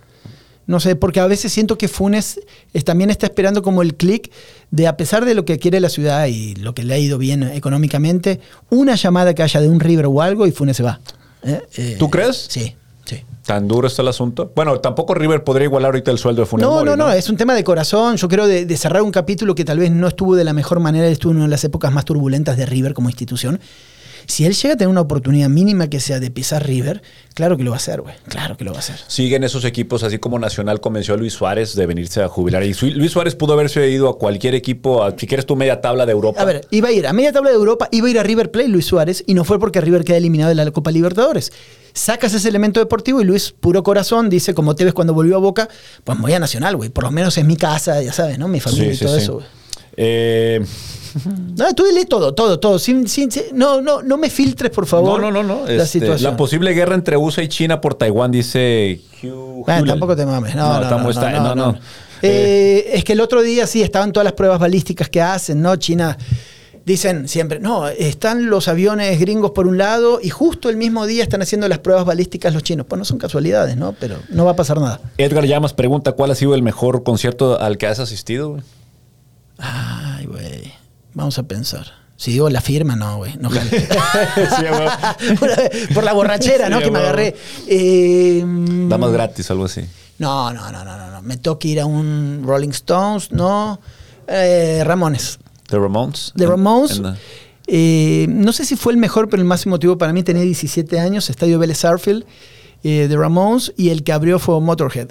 No sé, porque a veces siento que Funes es- también está esperando como el clic de, a pesar de lo que quiere la ciudad y lo que le ha ido bien económicamente, una llamada que haya de un River o algo y Funes se va. ¿Eh? Eh, ¿Tú crees? Sí, sí. ¿Tan duro está el asunto? Bueno, tampoco River podría igualar ahorita el sueldo de Funes No, Mori, no, no, es un tema de corazón. Yo creo de, de cerrar un capítulo que tal vez no estuvo de la mejor manera, estuvo en una de las épocas más turbulentas de River como institución. Si él llega a tener una oportunidad mínima que sea de pisar River, claro que lo va a hacer, güey. Claro que lo va a hacer. Siguen esos equipos, así como Nacional convenció a Luis Suárez de venirse a jubilar. Y Luis Suárez pudo haberse ido a cualquier equipo, a- si quieres tu media tabla de Europa. A ver, iba a ir a media tabla de Europa, iba a ir a River Plate Luis Suárez y no fue porque River queda eliminado de la Copa Libertadores. Sacas ese elemento deportivo y Luis, puro corazón, dice, como te ves cuando volvió a Boca, pues voy a Nacional, güey. Por lo menos es mi casa, ya sabes, ¿no? Mi familia Sí, y todo sí. eso, güey. Eh, <laughs> No, tú dile todo, todo, todo. Sin, sin- no, no, no me filtres, por favor. No, no, no, no. La Este, situación. la posible guerra entre USA y China por Taiwán, dice Hugh. Ah, tampoco te mames. No, no, estamos- no, está- no, no, no. no. Eh, es que el otro día sí estaban todas las pruebas balísticas que hacen, ¿no? China. Dicen siempre, no, están los aviones gringos por un lado y justo el mismo día están haciendo las pruebas balísticas los chinos. Pues no son casualidades, ¿no? Pero no va a pasar nada. Edgar Llamas pregunta: ¿Cuál ha sido el mejor concierto al que has asistido? güey? Ay, güey. Vamos a pensar. Si digo la firma, no, güey. No jale. <laughs> <laughs> por, la, por la borrachera, ¿no? Sí, que me agarré. Eh, Damas gratis, algo así. No, no, no, no, no. Me toca ir a un Rolling Stones, no. Eh, Ramones. The Ramones. De En- Ramones. eh, no sé si fue el mejor, pero el más emotivo para mí tenía 17 años, Estadio Vélez Arfield, eh, de Ramones, y el que abrió fue Motorhead.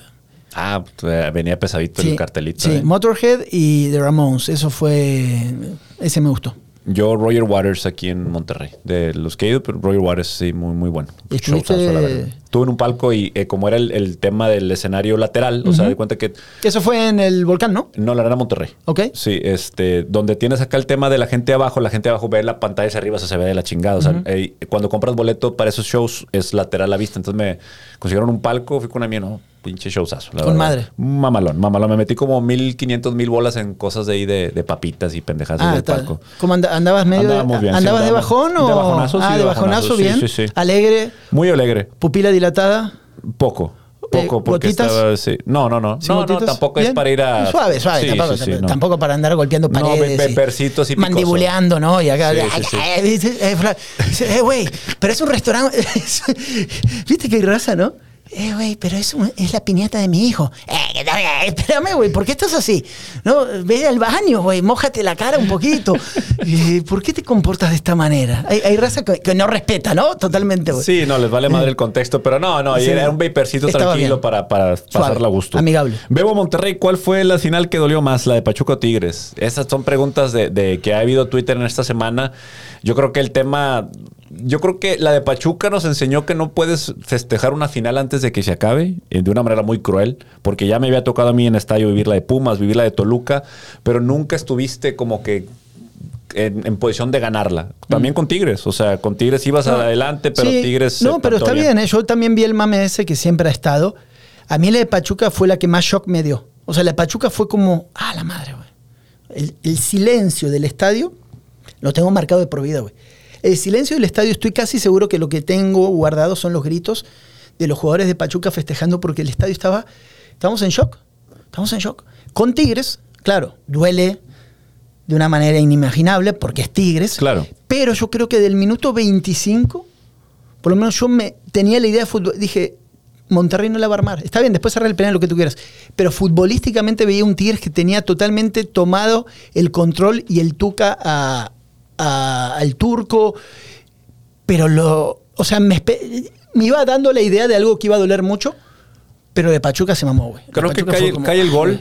Ah, pues, venía pesadito el cartelito. Sí, eh. Motorhead y The Ramones. Eso fue. Ese me gustó. Yo, Roger Waters aquí en Monterrey. De los que he ido, pero Roger Waters sí, muy, muy bueno. ¿Y estuviste-. Estuve en un palco y eh, como era el, el tema del escenario lateral, o sea, de cuenta que Eso fue en el volcán, ¿no? no, la Arena Monterrey. Ok. Sí, este, donde tienes acá el tema de la gente abajo, la gente abajo ve la pantalla hacia arriba, o sea, se ve de la chingada. O sea, eh, cuando compras boleto para esos shows es lateral a la vista. Entonces me consiguieron un palco, fui con una mía, no, pinche showzazo. la Con verdad. madre. Mamalón, mamalón. Me metí como 1500, mil bolas en cosas de ahí de, de papitas y pendejadas del Ah, está. palco. ¿Cómo anda- andabas medio? Andaba bien, sí, ¿Andabas de bajón o? de bajonazo, ah, de de bajonazo, bajonazo, sí, bien. sí, sí. Alegre, Muy alegre. pupila dilatada. Poco. Eh, Poco, porque ¿gotitas? estaba. Sí. No, no, no. ¿Sin No, no, tampoco es Bien. para ir a. Suave, suave. Tampoco, no. tampoco para andar golpeando No, paredes. y vepercitos y picoso. Mandibuleando, ¿no? Y acá. Eh, eh, güey, pero es un restaurante. <laughs> ¿Viste hay raza, no? Eh, güey, pero es, un- es la piñata de mi hijo. Eh, eh, espérame, güey, ¿por qué estás así? No, ve al baño, güey, mójate la cara un poquito. <laughs> Eh, ¿Por qué te comportas de esta manera? Hay, hay raza que, que no respeta, ¿no? Totalmente, güey. Sí, no, les vale madre el contexto, pero no, no, Sí. era un vaporcito tranquilo bien. para, pasarla a gusto. amigable. Bebo Monterrey, ¿cuál fue la final que dolió más? La de Pachuca o Tigres. Esas son preguntas de, de que ha habido Twitter en esta semana. Yo creo que el tema. Yo creo que la de Pachuca nos enseñó que no puedes festejar una final antes de que se acabe, eh, de una manera muy cruel, porque ya me había tocado a mí en estadio vivir la de Pumas, vivir la de Toluca, pero nunca estuviste como que en, en posición de ganarla. También con Tigres, o sea, con Tigres ibas Mm. No, adelante, pero sí, Tigres... No, pero está bien, ¿eh? yo también vi el mame ese que siempre ha estado. A mí la de Pachuca fue la que más shock me dio. O sea, la de Pachuca fue como, ah, la madre, güey. El, el silencio del estadio lo tengo marcado de por vida, güey. El silencio del estadio, estoy casi seguro que lo que tengo guardado son los gritos de los jugadores de Pachuca festejando porque el estadio estaba, estábamos en shock. Estamos en shock. Con Tigres, claro, duele de una manera inimaginable porque es Tigres. Claro. Pero yo creo que del minuto 25, por lo menos yo me tenía la idea de fútbol. Dije, Monterrey no la va a armar. Está bien, después cerrar el penal, lo que tú quieras. Pero futbolísticamente veía un Tigres que tenía totalmente tomado el control y el tuca a- a- al turco. Pero lo. O sea, me, me iba dando la idea de algo que iba a doler mucho. Pero de Pachuca se mamó, güey. Creo que cae, fue como, cae el "Ay, gol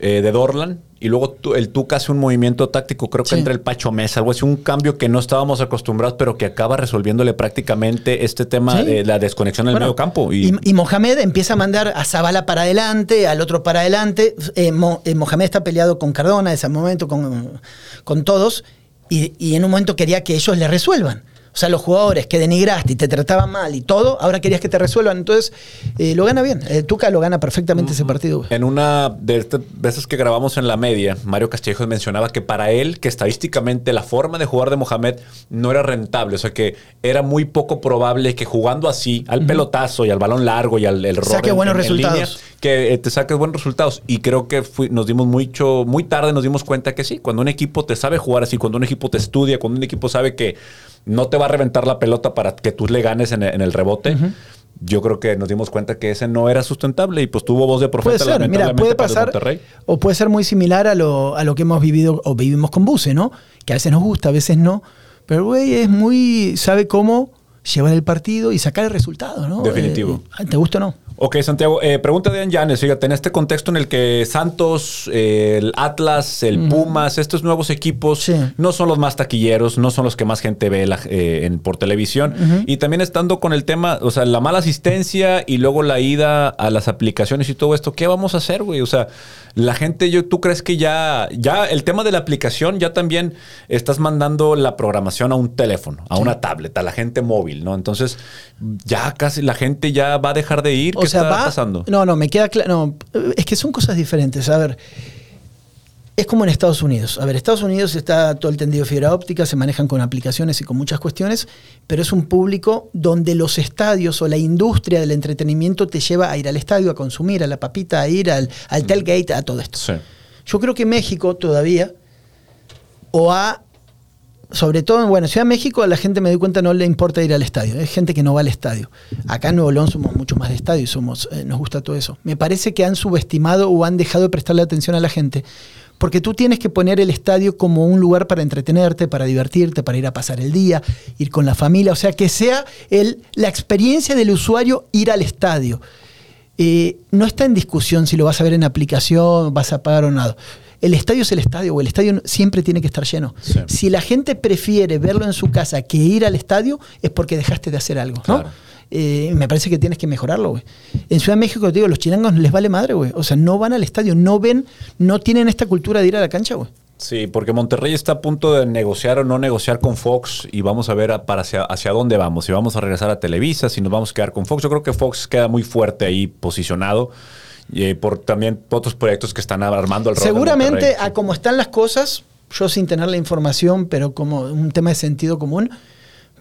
eh, de Dorlan y luego el Tuca hace un movimiento táctico, creo que Sí. entra el Pacho Mesa, algo así, un cambio que no estábamos acostumbrados, pero que acaba resolviéndole prácticamente este tema Sí. de la desconexión en el Bueno, medio campo. Y, y Mohamed empieza a mandar a Zabala para adelante, al otro para adelante. Eh, Mo- eh, Mohamed está peleado con Cardona en ese momento, con, con todos, y, y en un momento quería que ellos le resuelvan. O sea, los jugadores que denigraste y te trataban mal y todo, ahora querías que te resuelvan. Entonces, eh, lo gana bien. Eh, Tuca lo gana perfectamente ese partido. En una de estas veces que grabamos en la media, Mario Castillejos mencionaba que para él, que estadísticamente la forma de jugar de Mohamed no era rentable. O sea que era muy poco probable que jugando así, al pelotazo y al balón largo y al el error Saque buenos resultados. que eh, te saques buenos resultados. Y creo que fui- nos dimos mucho, muy tarde nos dimos cuenta que sí, cuando un equipo te sabe jugar así, cuando un equipo te estudia, cuando un equipo sabe que no te va a reventar la pelota para que tú le ganes en el, en el rebote. Yo creo que nos dimos cuenta que ese no era sustentable y pues tuvo voz de Puede profeta ser, mira, lamentablemente puede el pasar. O puede ser muy similar a lo, a lo que hemos vivido o vivimos con Buse, ¿no? Que a veces nos gusta, a veces no. Pero güey es muy. sabe cómo llevar el partido y sacar el resultado, ¿no? Definitivo. Eh, ¿Te gusta o no? Ok, Santiago, eh, pregunta de Anjanes, fíjate, en este contexto en el que Santos, eh, el Atlas, el Pumas, estos nuevos equipos Sí. no son los más taquilleros, no son los que más gente ve la- eh, en- por televisión. Y también estando con el tema, o sea, la mala asistencia y luego la ida a las aplicaciones y todo esto, ¿qué vamos a hacer, güey? O sea, la gente, yo, ¿tú crees que ya, ya el tema de la aplicación, ya también estás mandando la programación a un teléfono, a una tablet, a la gente móvil, ¿no? Entonces, ya casi la gente ya va a dejar de ir. O ¿Qué sea, está va. pasando? No, no, me queda claro. No, es que son cosas diferentes. A ver. Es como en Estados Unidos. A ver, Estados Unidos está todo el tendido de fibra óptica, se manejan con aplicaciones y con muchas cuestiones, pero es un público donde los estadios o la industria del entretenimiento te lleva a ir al estadio, a consumir, a la papita, a ir al, al tailgate, a todo esto. Sí. Yo creo que México todavía, o a, sobre todo, bueno, Ciudad de México a la gente me doy cuenta no le importa ir al estadio, es gente que no va al estadio. Acá en Nuevo León somos mucho más de estadio y somos, eh, nos gusta todo eso. Me parece que han subestimado o han dejado de prestarle atención a la gente, porque tú tienes que poner el estadio como un lugar para entretenerte, para divertirte, para ir a pasar el día, ir con la familia, o sea, que sea el, la experiencia del usuario ir al estadio. Eh, no está en discusión si lo vas a ver en aplicación, vas a pagar o nada. El estadio es el estadio, o el estadio siempre tiene que estar lleno. Sí. Si la gente prefiere verlo en su casa que ir al estadio, es porque dejaste de hacer algo, ¿no? Eh, me parece que tienes que mejorarlo, güey. En Ciudad de México, te digo, los chilangos les vale madre, güey. O sea, no van al estadio, no ven, no tienen esta cultura de ir a la cancha, güey. Sí, porque Monterrey está a punto de negociar o no negociar con Fox y vamos a ver a- para hacia, hacia dónde vamos. Si vamos a regresar a Televisa, si nos vamos a quedar con Fox. Yo creo que Fox queda muy fuerte ahí posicionado eh, por también otros proyectos que están armando alrededor de Seguramente, a como están las cosas, yo sin tener la información, pero como un tema de sentido común,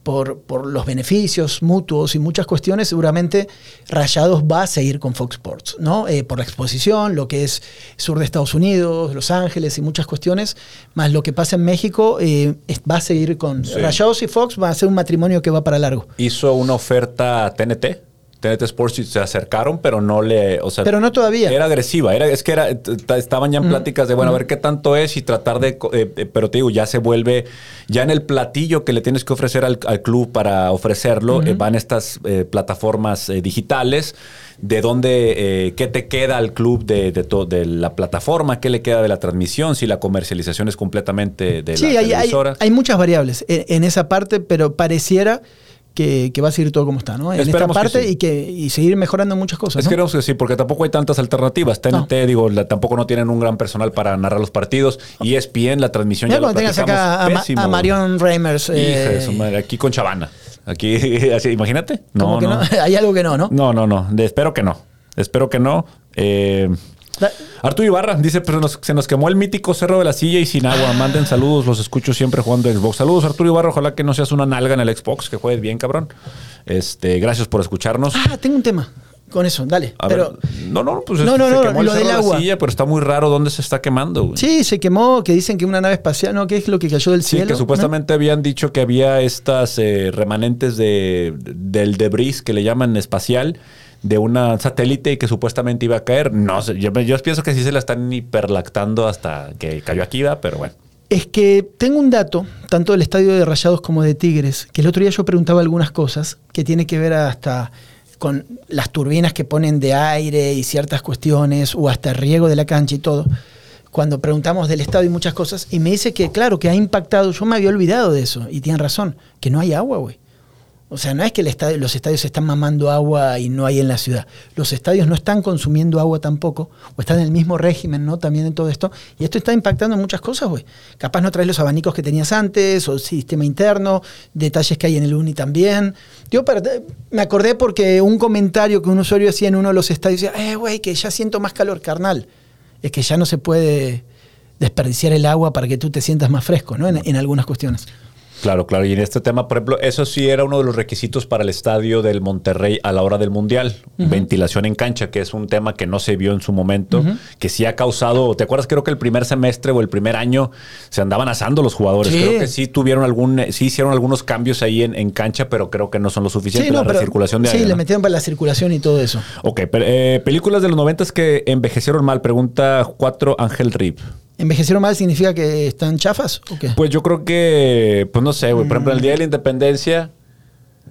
por, por los beneficios mutuos y muchas cuestiones, seguramente Rayados va a seguir con Fox Sports, ¿no? Eh, por la exposición, lo que es sur de Estados Unidos, Los Ángeles y muchas cuestiones, más lo que pasa en México, eh, va a seguir con Sí. Rayados y Fox, va a ser un matrimonio que va para largo. Hizo una oferta a TNT. TNT Sports se acercaron, pero no le. O sea, Pero no todavía. Era agresiva. Era, es que era, estaban ya en pláticas de, bueno, a ver qué tanto es y tratar de. eh, eh, pero te digo, ya se vuelve. Ya en el platillo que le tienes que ofrecer al, al club para ofrecerlo, eh, van estas eh, plataformas digitales. De dónde, eh, qué te queda al club de, de, to- de la plataforma, qué le queda de la transmisión, si la comercialización es completamente de Sí, la hay, hay- televisora. hay muchas variables en, en esa parte, pero pareciera que, que va a seguir todo como está, ¿no? En que esta parte sí. y, que, y seguir mejorando muchas cosas. Es ¿no? que no sé sí, porque tampoco hay tantas alternativas. TNT, digo, la- tampoco no tienen un gran personal para narrar los partidos. Y E ESPN, la transmisión ya lo cuando tengas platicamos, acá a, Ma- pésimo. a Marion Reimers. eh, Hija madre, aquí con Chavana. Aquí, <laughs> así, imagínate. No, que no. <laughs> hay algo que no, ¿no? No, no, no. De- espero que no. Espero que no. Eh, Arturo Ibarra dice, pero nos- se nos quemó el mítico cerro de la silla y sin agua. Manden saludos, los escucho siempre jugando Xbox. Saludos, Arturo Ibarra. Ojalá que no seas una nalga en el Xbox, que juegues bien, cabrón. Este, gracias por escucharnos. Ah, tengo un tema con eso, dale. A pero ver, no, no, pues No, es- no, se no, quemó el lo del cerro de la agua. silla, pero está muy raro dónde se está quemando. güey. sí, se quemó, que dicen que una nave espacial, ¿no? ¿Qué es lo que cayó del Sí, cielo? que supuestamente habían dicho que había estas eh, remanentes de, del debris que le llaman espacial de una satélite y que supuestamente iba a caer. No sé, yo, yo pienso que sí se la están hiperlactando hasta que cayó aquí, pero bueno. Es que tengo un dato, tanto del estadio de Rayados como de Tigres, que el otro día yo preguntaba algunas cosas que tiene que ver hasta con las turbinas que ponen de aire y ciertas cuestiones, o hasta el riego de la cancha y todo. Cuando preguntamos del estadio y muchas cosas, y me dice que, claro, que ha impactado, yo me había olvidado de eso, y tienen razón, que no hay agua, güey. O sea, no es que el los estadios están mamando agua y no hay en la ciudad. Los estadios no están consumiendo agua tampoco, o están en el mismo régimen, ¿no? También en todo esto. Y esto está impactando en muchas cosas, güey. Capaz no traes los abanicos que tenías antes, o sistema interno, detalles que hay en el Uni también. Yo para- me acordé porque un comentario que un usuario hacía en uno de los estadios decía, eh, güey, que ya siento más calor, carnal. Es que ya no se puede desperdiciar el agua para que tú te sientas más fresco, ¿no? En algunas cuestiones. Claro, claro. Y en este tema, por ejemplo, eso sí era uno de los requisitos para el estadio del Monterrey a la hora del Mundial. Ventilación en cancha, que es un tema que no se vio en su momento, que sí ha causado. ¿Te acuerdas? Creo que el primer semestre o el primer año se andaban asando los jugadores. Sí. Creo que sí tuvieron algún, sí hicieron algunos cambios ahí en, en cancha, pero creo que no son lo suficiente. la pero- recirculación de sí, le ¿no? metieron para la circulación y todo eso. Ok, pero, eh, películas de los noventas que envejecieron mal, pregunta 4 Ángel Rip. ¿Envejecieron mal significa que están chafas o qué? Pues yo creo que, pues no sé, güey. Por ejemplo, Mm. el Día de la Independencia,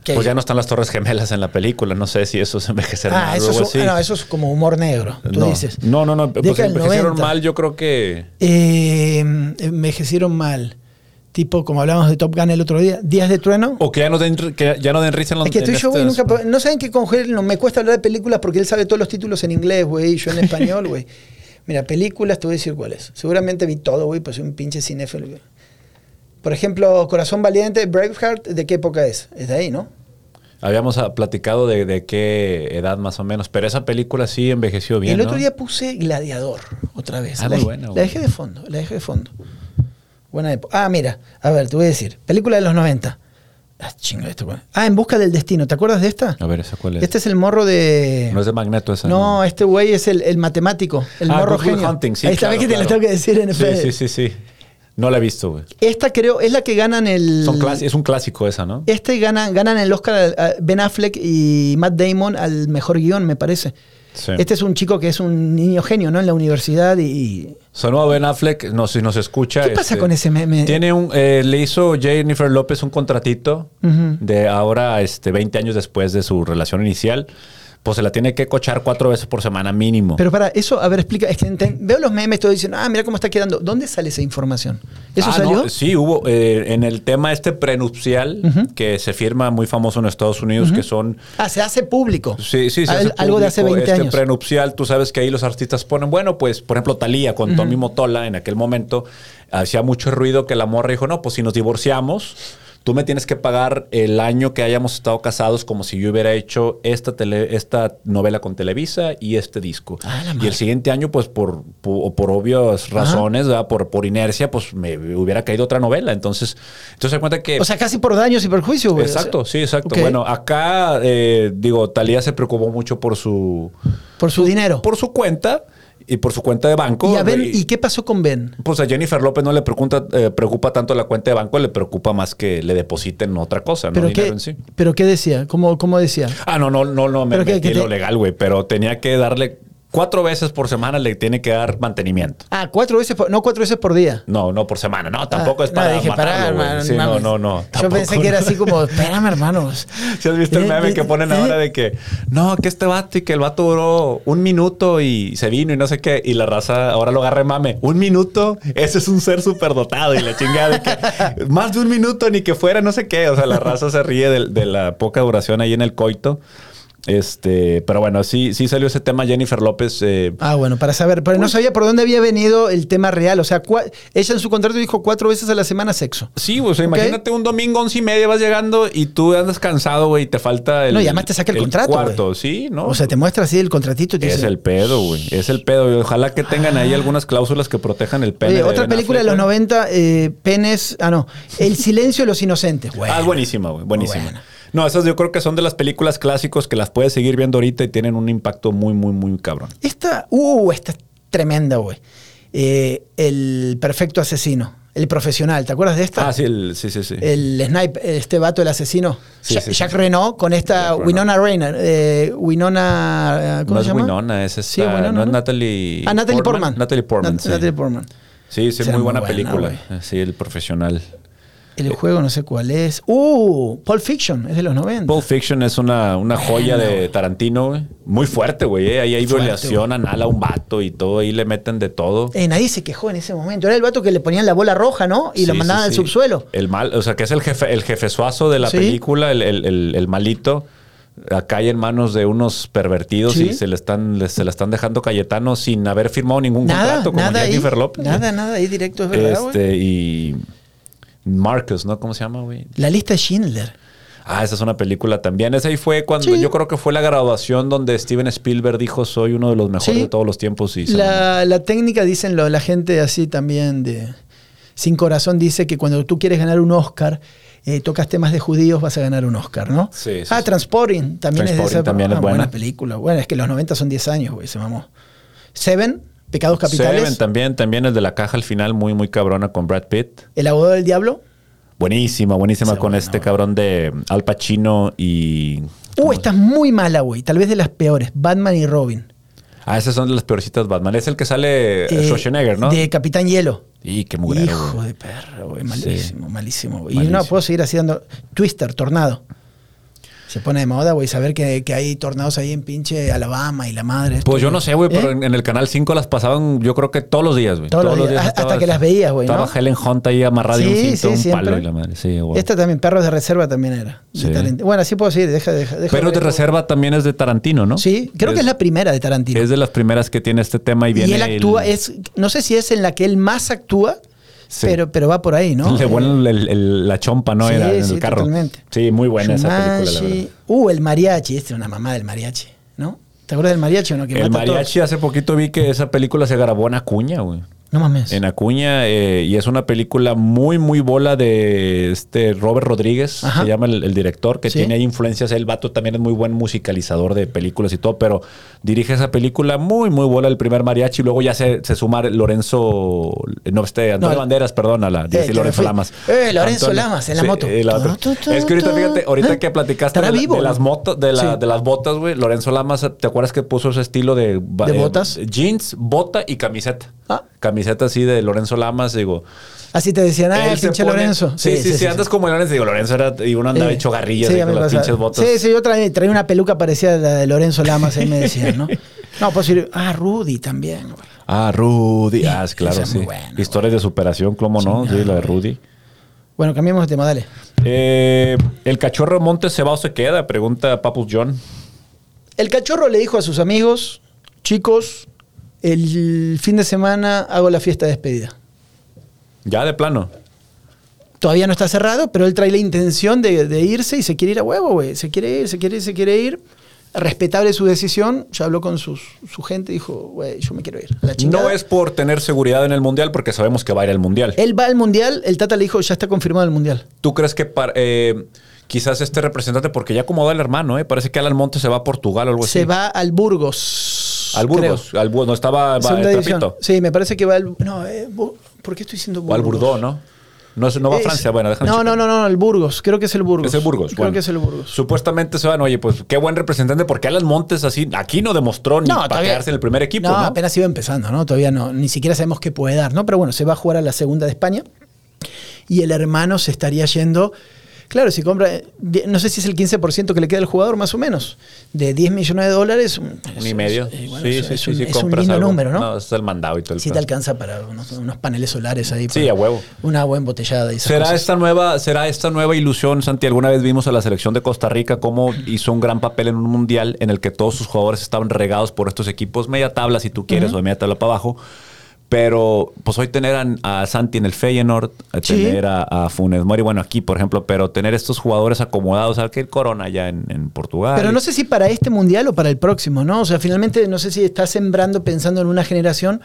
que- Pues ya no están las Torres Gemelas en la película. No sé si eso es envejecer Ah, mal o eso algo es, así. no, eso es como humor negro, tú no. dices. No, no, no. Pues envejecieron 90. mal, yo creo que. Eh, envejecieron mal. Tipo, como hablábamos de Top Gun el otro día, Días de Trueno. O que ya no den, que ya no den risa en los Es que tú y en yo, güey, nunca. No saben que con Joel no me cuesta hablar de películas porque él sabe todos los títulos en inglés, güey, y yo en <laughs> español, güey. Mira, películas, te voy a decir cuáles. Seguramente vi todo, güey, pues soy un pinche cinéfilo, güey. Por ejemplo, Corazón Valiente, Braveheart, ¿de qué época es? Es de ahí, ¿no? Habíamos ah, platicado de, de qué edad más o menos, pero esa película sí envejeció bien. el otro ¿no? día puse Gladiador, otra vez. Ah, la, muy buena, la dejé de fondo, la dejé de fondo. Buena época. Ah, mira, a ver, te voy a decir. Película de los 90. Ah, chinga esto, güey. Ah, En Busca del Destino. ¿Te acuerdas de esta? A ver, ¿esa cuál es? Este es el morro de. No es de Magneto esa. No, este güey es el, el matemático, el Ah, morro Good genio. Hunting, sí, Ahí está, claro, que te lo tengo que decir en Sí, sí, sí, sí. No la he visto, güey. Esta creo es la que ganan el. Son es un clásico esa, ¿no? Este gana, ganan el Oscar a Ben Affleck y Matt Damon al mejor guion, me parece. Sí. Este es un chico que es un niño genio, ¿no? En la universidad y. Sonó Ben Affleck, no si nos escucha. ¿Qué pasa este, con ese meme? Tiene un, eh, le hizo Jennifer López un contratito de ahora, este, 20 años después de su relación inicial. Pues se la tiene que cochar cuatro veces por semana mínimo. Pero para eso, a ver, explica. Es que enten- veo los memes, todos dicen, ah, mira cómo está quedando. ¿Dónde sale esa información? ¿Eso Ah, salió? no, sí, hubo eh, en el tema este prenupcial que se firma muy famoso en Estados Unidos, que son Ah, se hace público. Sí, sí, se Al- hace algo de hace público 20 este años. prenupcial, tú sabes que ahí los artistas ponen, bueno, pues, por ejemplo, Talía con Tommy Motola en aquel momento hacía mucho ruido que la morra dijo, no, pues si nos divorciamos, tú me tienes que pagar el año que hayamos estado casados como si yo hubiera hecho esta, tele- esta novela con Televisa y este disco. Ah, y el siguiente año, pues por, por, por obvias razones, por, por inercia, pues me hubiera caído otra novela. Entonces, entonces se cuenta que... O sea, casi por daños y perjuicios, güey. O sea, Exacto, sí, exacto. Bueno, acá, eh, digo, Talía se preocupó mucho por su, Por su dinero. por su cuenta y por su cuenta de banco. y a Ben, Y- ¿y qué pasó con Ben? pues a Jennifer López no le preocupa, eh, preocupa tanto la cuenta de banco, le preocupa más que le depositen otra cosa, no ¿Pero qué, en sí. ¿Pero qué decía? ¿Cómo, cómo decía? Ah, no, no, no, no, me ¿Pero qué- metí qué en lo te- legal, güey, pero tenía que darle cuatro veces por semana le tiene que dar mantenimiento. Ah, cuatro veces por, no cuatro veces por día. No, no por semana. No, tampoco Ah, es para no, dije, matarlo, pará, güey. hermano, Sí, no, no, no. Yo pensé que era así como, espérame, hermanos. <laughs> ¿Sí has visto el meme que ponen ahora de que no, que este vato y que el vato duró un minuto y se vino y no sé qué? Y la raza ahora lo agarra de mame. ¿Un minuto? Ese es un ser superdotado y la chingada de que <laughs> más de un minuto ni que fuera no sé qué. O sea, la raza se ríe de, de la poca duración ahí en el coito. Este, pero bueno, sí, sí salió ese tema Jennifer López. eh, Ah, bueno, para saber. Pero no sabía por dónde había venido el tema real. O sea, cua- ella en su contrato dijo cuatro veces a la semana sexo. Sí, o sea, imagínate un domingo once y media vas llegando y tú andas cansado, güey, y te falta el No, y además te saca el contrato, cuarto, güey. sí, ¿no? O sea, te muestra así el contratito y te Es dice, el pedo, güey. Es el pedo. Y ojalá que tengan ahí algunas cláusulas que protejan el pene. Oye, otra película de los güey. 90, eh, penes. Ah, no. El silencio de los inocentes. Ah, Bueno. buenísima, güey. Buenísima. No, esas yo creo que son de las películas clásicos que las puedes seguir viendo ahorita y tienen un impacto muy, muy, muy cabrón. Esta, uh, esta es tremenda, güey. Eh, el perfecto asesino. El profesional. ¿Te acuerdas de esta? Ah, sí, el- sí, sí, sí. El snipe, este vato, el asesino. Sí, Ja- sí, sí. Jack Renault con esta Jack. Winona Rainer. eh, Winona. ¿Cómo no se es llama? Winona, es esta, Sí, Winona, no es. Natalie Ah, Natalie Portman. Natalie Portman, Nat- sí. Natalie Portman. Sí, sí, muy buena buena, película. güey. Sí, el profesional. El juego no sé cuál es. Uh, Pulp Fiction, es de los 90. Pulp Fiction es una, una joya Bueno, de güey. Tarantino, güey. Muy fuerte, güey. eh. Ahí hay Fuerte, violación anal a un vato y todo. Ahí le meten de todo. Eh, nadie se quejó en ese momento. Era el vato que le ponían la bola roja, ¿no? Y lo mandaban sí, al sí. subsuelo. El mal, o sea, que es el jefe, el jefesuazo de la película, el, el- el- el malito. Acá hay en manos de unos pervertidos Sí. y se le están, se la están dejando Cayetano sin haber firmado ningún Nada, contrato ahí. Jennifer López. Nada, nada ahí directo, es verdad, güey. Este, y Marcus, ¿no? ¿Cómo se llama, güey? La lista de Schindler. Ah, esa es una película también. Esa ahí fue cuando Sí. yo creo que fue la graduación donde Steven Spielberg dijo soy uno de los mejores Sí. de todos los tiempos. Y La, la técnica, dicen lo- la gente así también de Sin Corazón, dice que cuando tú quieres ganar un Oscar, eh, tocas temas de judíos, vas a ganar un Oscar, ¿no? Sí, sí, ah. Transporting también es de esa también es ah, buena. película. Bueno, es que los 90 son 10 años, güey, se mamó. Seven, Pecados Capitales. Seven también, también el de la caja al final, muy, muy cabrona con Brad Pitt. El abogado del diablo. Buenísima, buenísima con este cabrón de Al Pacino y. Uh, esta es muy mala, güey. Tal vez de las peores. Batman y Robin. Ah, esas son de las peorcitas Batman. Es el que sale eh, Schwarzenegger, ¿no? De Capitán Hielo. Y qué mugrero. Hijo de perro, güey. Malísimo, malísimo, güey. Y no puedo seguir haciendo. Twister, Tornado. Se pone de moda, güey, saber que, que hay tornados ahí en pinche Alabama y la madre. esto, Pues yo no sé, güey, pero ¿Eh? en, en el canal 5 las pasaban, yo creo que todos los días, güey. Todos los días, hasta estaba- que las veías, güey, Estaba ¿no? Helen Hunt ahí amarrada y un Sí, cinto, sí, un siempre. palo y la madre. Sí, güey. Esta también, Perros de Reserva también era. de Sí. Bueno, así puedo seguir, deja, deja, deja Perros de. Reserva también es de Tarantino, ¿no? Sí, creo que es la primera de Tarantino. Es de las primeras que tiene este tema y y viene. él actúa, el- es, no sé si es en la que él más actúa, Sí. pero, pero va por ahí, ¿no? Le ponen el- el- la chompa, ¿no? Sí, Era en sí, el carro. totalmente. Sí, muy buena esa película, la Shumanji. verdad. Uh, el mariachi, este es una mamá del mariachi, ¿no? ¿Te acuerdas del mariachi o no? Que El mata mariachi hace poquito vi que esa película se grabó en Acuña, güey. No mames. En Acuña, eh, y es una película muy, muy bola de este Robert Rodríguez, Ajá. se llama el, el director, que Sí. tiene ahí influencias. El vato también es muy buen musicalizador de películas y todo, pero dirige esa película muy, muy bola, el primer mariachi. Luego ya se, se suma Lorenzo, no, este, Antonio No, Banderas, perdón, a la, Eh, Lorenzo. Lamas. Eh, Lorenzo Antonio- Lamas en la moto. eh, la otra. Tu, tu, tu, es que ahorita, fíjate, ahorita ¿Eh? que platicaste ¿Estará de, la- vivo, de las motos, de, la- Sí. de las botas, güey. Lorenzo Lamas, ¿te acuerdas que puso ese estilo de, ¿De botas? jeans, bota y camiseta. Ah. Camiseta así de Lorenzo Lamas, digo. Así te decían, ah, el pinche pone- Lorenzo. Sí, sí, sí, andas como Lorenzo. Digo, Lorenzo era, y uno andaba hecho garrillas con las pinches botas. Sí, sí, yo traía, traía una peluca parecida a la de Lorenzo Lamas, ahí me decían, ¿no? <laughs> No, pues ah, Rudy también, güey. Ah, Rudy. Ah, es claro, sí. muy buena, Historias de superación, ¿cómo no? Sí, la de. Rudy. Bueno, cambiemos de tema, dale. Eh, ¿El cachorro Montes se va o se queda? Pregunta Papus John. El cachorro le dijo a sus amigos, chicos, el fin de semana hago la fiesta de despedida. Ya de plano. Todavía no está cerrado, pero él trae la intención de, de irse y se quiere ir a huevo, güey. Se quiere ir, se quiere ir, se quiere ir. Respetable su decisión. Ya habló con sus- su gente y dijo, güey, yo me quiero ir. la. No es por tener seguridad en el mundial, porque sabemos que va a ir al mundial. Él va al mundial, el Tata le dijo, ya está confirmado el mundial. ¿Tú crees que para- eh, quizás este representante, porque ya acomodó al hermano, ¿eh? parece que Alan Montes se va a Portugal o algo así? Se va al Burgos. Al Burgos. Al Burgos. No estaba. Trapito. Sí, me parece que va al. No, eh, ¿por qué estoy diciendo O Burgos? al Burdeos, ¿no? No, no va a Francia. Bueno, déjame No, checar. no, no, no, el Burgos. Creo que es el Burgos. Es el Burgos. Creo bueno. que es el Burgos. Supuestamente se van, oye, pues qué buen representante, porque Alan Montes así, aquí no demostró ni para todavía- quedarse en el primer equipo, ¿no? apenas iba empezando, ¿no? Todavía no, ni siquiera sabemos qué puede dar, ¿no? Pero bueno, se va a jugar a la segunda de España y el hermano se estaría yendo. Claro, si compra, eh, no sé si es el 15% que le queda al jugador, más o menos, de 10 millones de dólares. Un y medio. es- eh, bueno, sí, es- sí, es sí, un- sí, es un compras lindo algo. número, ¿no? No, es el mandado y todo el Sí te pedo. alcanza para unos, unos paneles solares ahí. Sí, a huevo. Una buena embotellada y ¿Será cosas. esta, nueva, ¿Será esta nueva ilusión, Santi? Alguna vez vimos a la selección de Costa Rica cómo <clears throat> hizo un gran papel en un mundial en el que todos sus jugadores estaban regados por estos equipos, media tabla si tú quieres, o de media tabla para abajo. Pero pues hoy tener a, a Santi en el Feyenoord, a Sí. tener a, a Funes Mori, bueno, aquí por ejemplo, pero tener estos jugadores acomodados, al que el Corona ya en, en Portugal. Pero no sé si para este mundial o para el próximo, ¿no? O sea, finalmente no sé si está sembrando pensando en una generación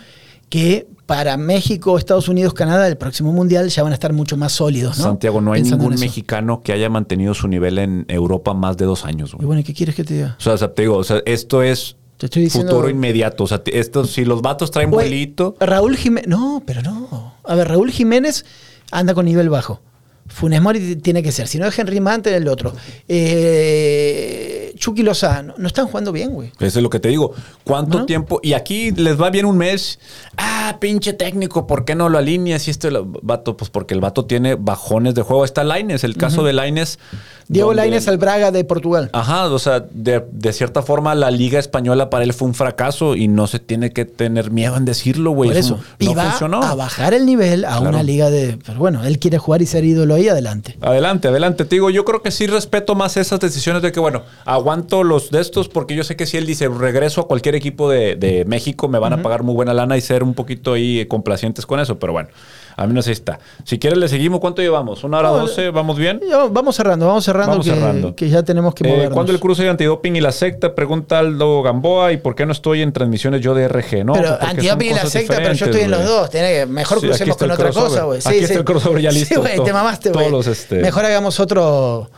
que para México, Estados Unidos, Canadá, el próximo mundial ya van a estar mucho más sólidos, ¿no? Santiago, no hay Pensando ningún mexicano que haya mantenido su nivel en Europa más de dos años. Y bueno, ¿y qué quieres que te diga? O sea, o sea, te digo, o sea, esto es Te estoy diciendo- futuro inmediato. O sea, te- esto, si los vatos traen vuelito. Raúl Jiménez. No, pero no. A ver, Raúl Jiménez anda con nivel bajo. Funes Mori tiene que ser. Si no es Henry Mante, el otro. Eh, Chucky Lozano. No están jugando bien, güey. Eso es lo que te digo. ¿Cuánto ¿No? tiempo? Y aquí les va bien un mes. Ah, pinche técnico, ¿por qué no lo alineas? Y esto, el vato, pues porque el vato tiene bajones de juego. Está Laines, el caso de Laines. Diego donde- Lainez al Braga de Portugal. Ajá, o sea, de, de cierta forma la liga española para él fue un fracaso y no se tiene que tener miedo en decirlo, güey. Por Es eso. y no va funcionó. a bajar el nivel a Claro. una liga de. Pero bueno, él quiere jugar y ser ídolo ahí adelante. Adelante, adelante. Te digo, yo creo que sí respeto más esas decisiones de que, bueno, aguanto los de estos porque yo sé que si él dice regreso a cualquier equipo de, de México, me van a pagar muy buena lana y ser un poquito ahí complacientes con eso. Pero bueno, a mí no sé está. Si quieres, le seguimos. ¿Cuánto llevamos? ¿Una hora No, doce? ¿Vamos bien? Vamos cerrando, vamos cerrando, Vamos que, cerrando. que ya tenemos que Eh, movernos. ¿Cuándo el cruce de antidoping y la secta? Pregunta Aldo Gamboa. ¿Y por qué no estoy en transmisiones yo de RG? No, pero antidoping y la secta, pero yo estoy en los dos. Mejor Sí, crucemos con otra crossover. cosa, güey. Sí, Aquí está sí. el crossover ya Sí, listo, güey, todo- te mamaste, güey. este- Mejor hagamos otro.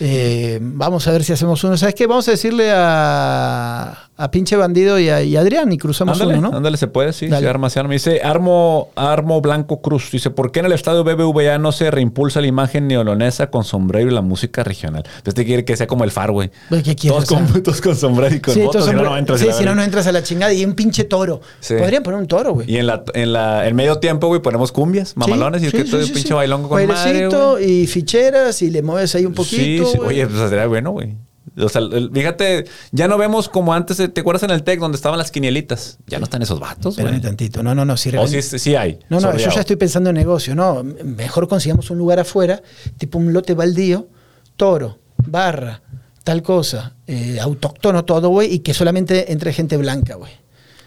Eh, vamos a ver si hacemos uno. ¿Sabes qué? Vamos a decirle a, a pinche bandido y a, y Adrián y cruzamos Ándale, uno, ¿no? ándale, se puede, sí. Dale. Se arma, se arma. Dice Armo, Armo Blanco Cruz. Dice, ¿por qué en el estadio BBVA no se reimpulsa la imagen neolonesa con sombrero y la música regional? Este quiere que sea como el far, güey. Pues, ¿qué quieres, Todos todos con sombrero y con Sí, todos si no, no entras. sí, si no, no entras a la chingada. Y un pinche toro. Sí. Podrían poner un toro, güey. Y en la, en la, en medio tiempo, güey, ponemos cumbias, mamalones, y es que todo el pinche bailongo con madre, y ficheras y le mueves ahí un poquito. Sí, sí. Oye, pues sería bueno, güey. O sea, el- fíjate, ya no vemos como antes, ¿te acuerdas en el TEC donde estaban las quinielitas? Ya no están esos vatos, güey. Espérame tantito. No, no, no. Si O sí, sí sí hay. No, no, yo ya estoy pensando en negocio. No, mejor consigamos un lugar afuera, tipo un lote baldío, toro, barra, tal cosa, eh, autóctono todo, güey, y que solamente entre gente blanca, güey.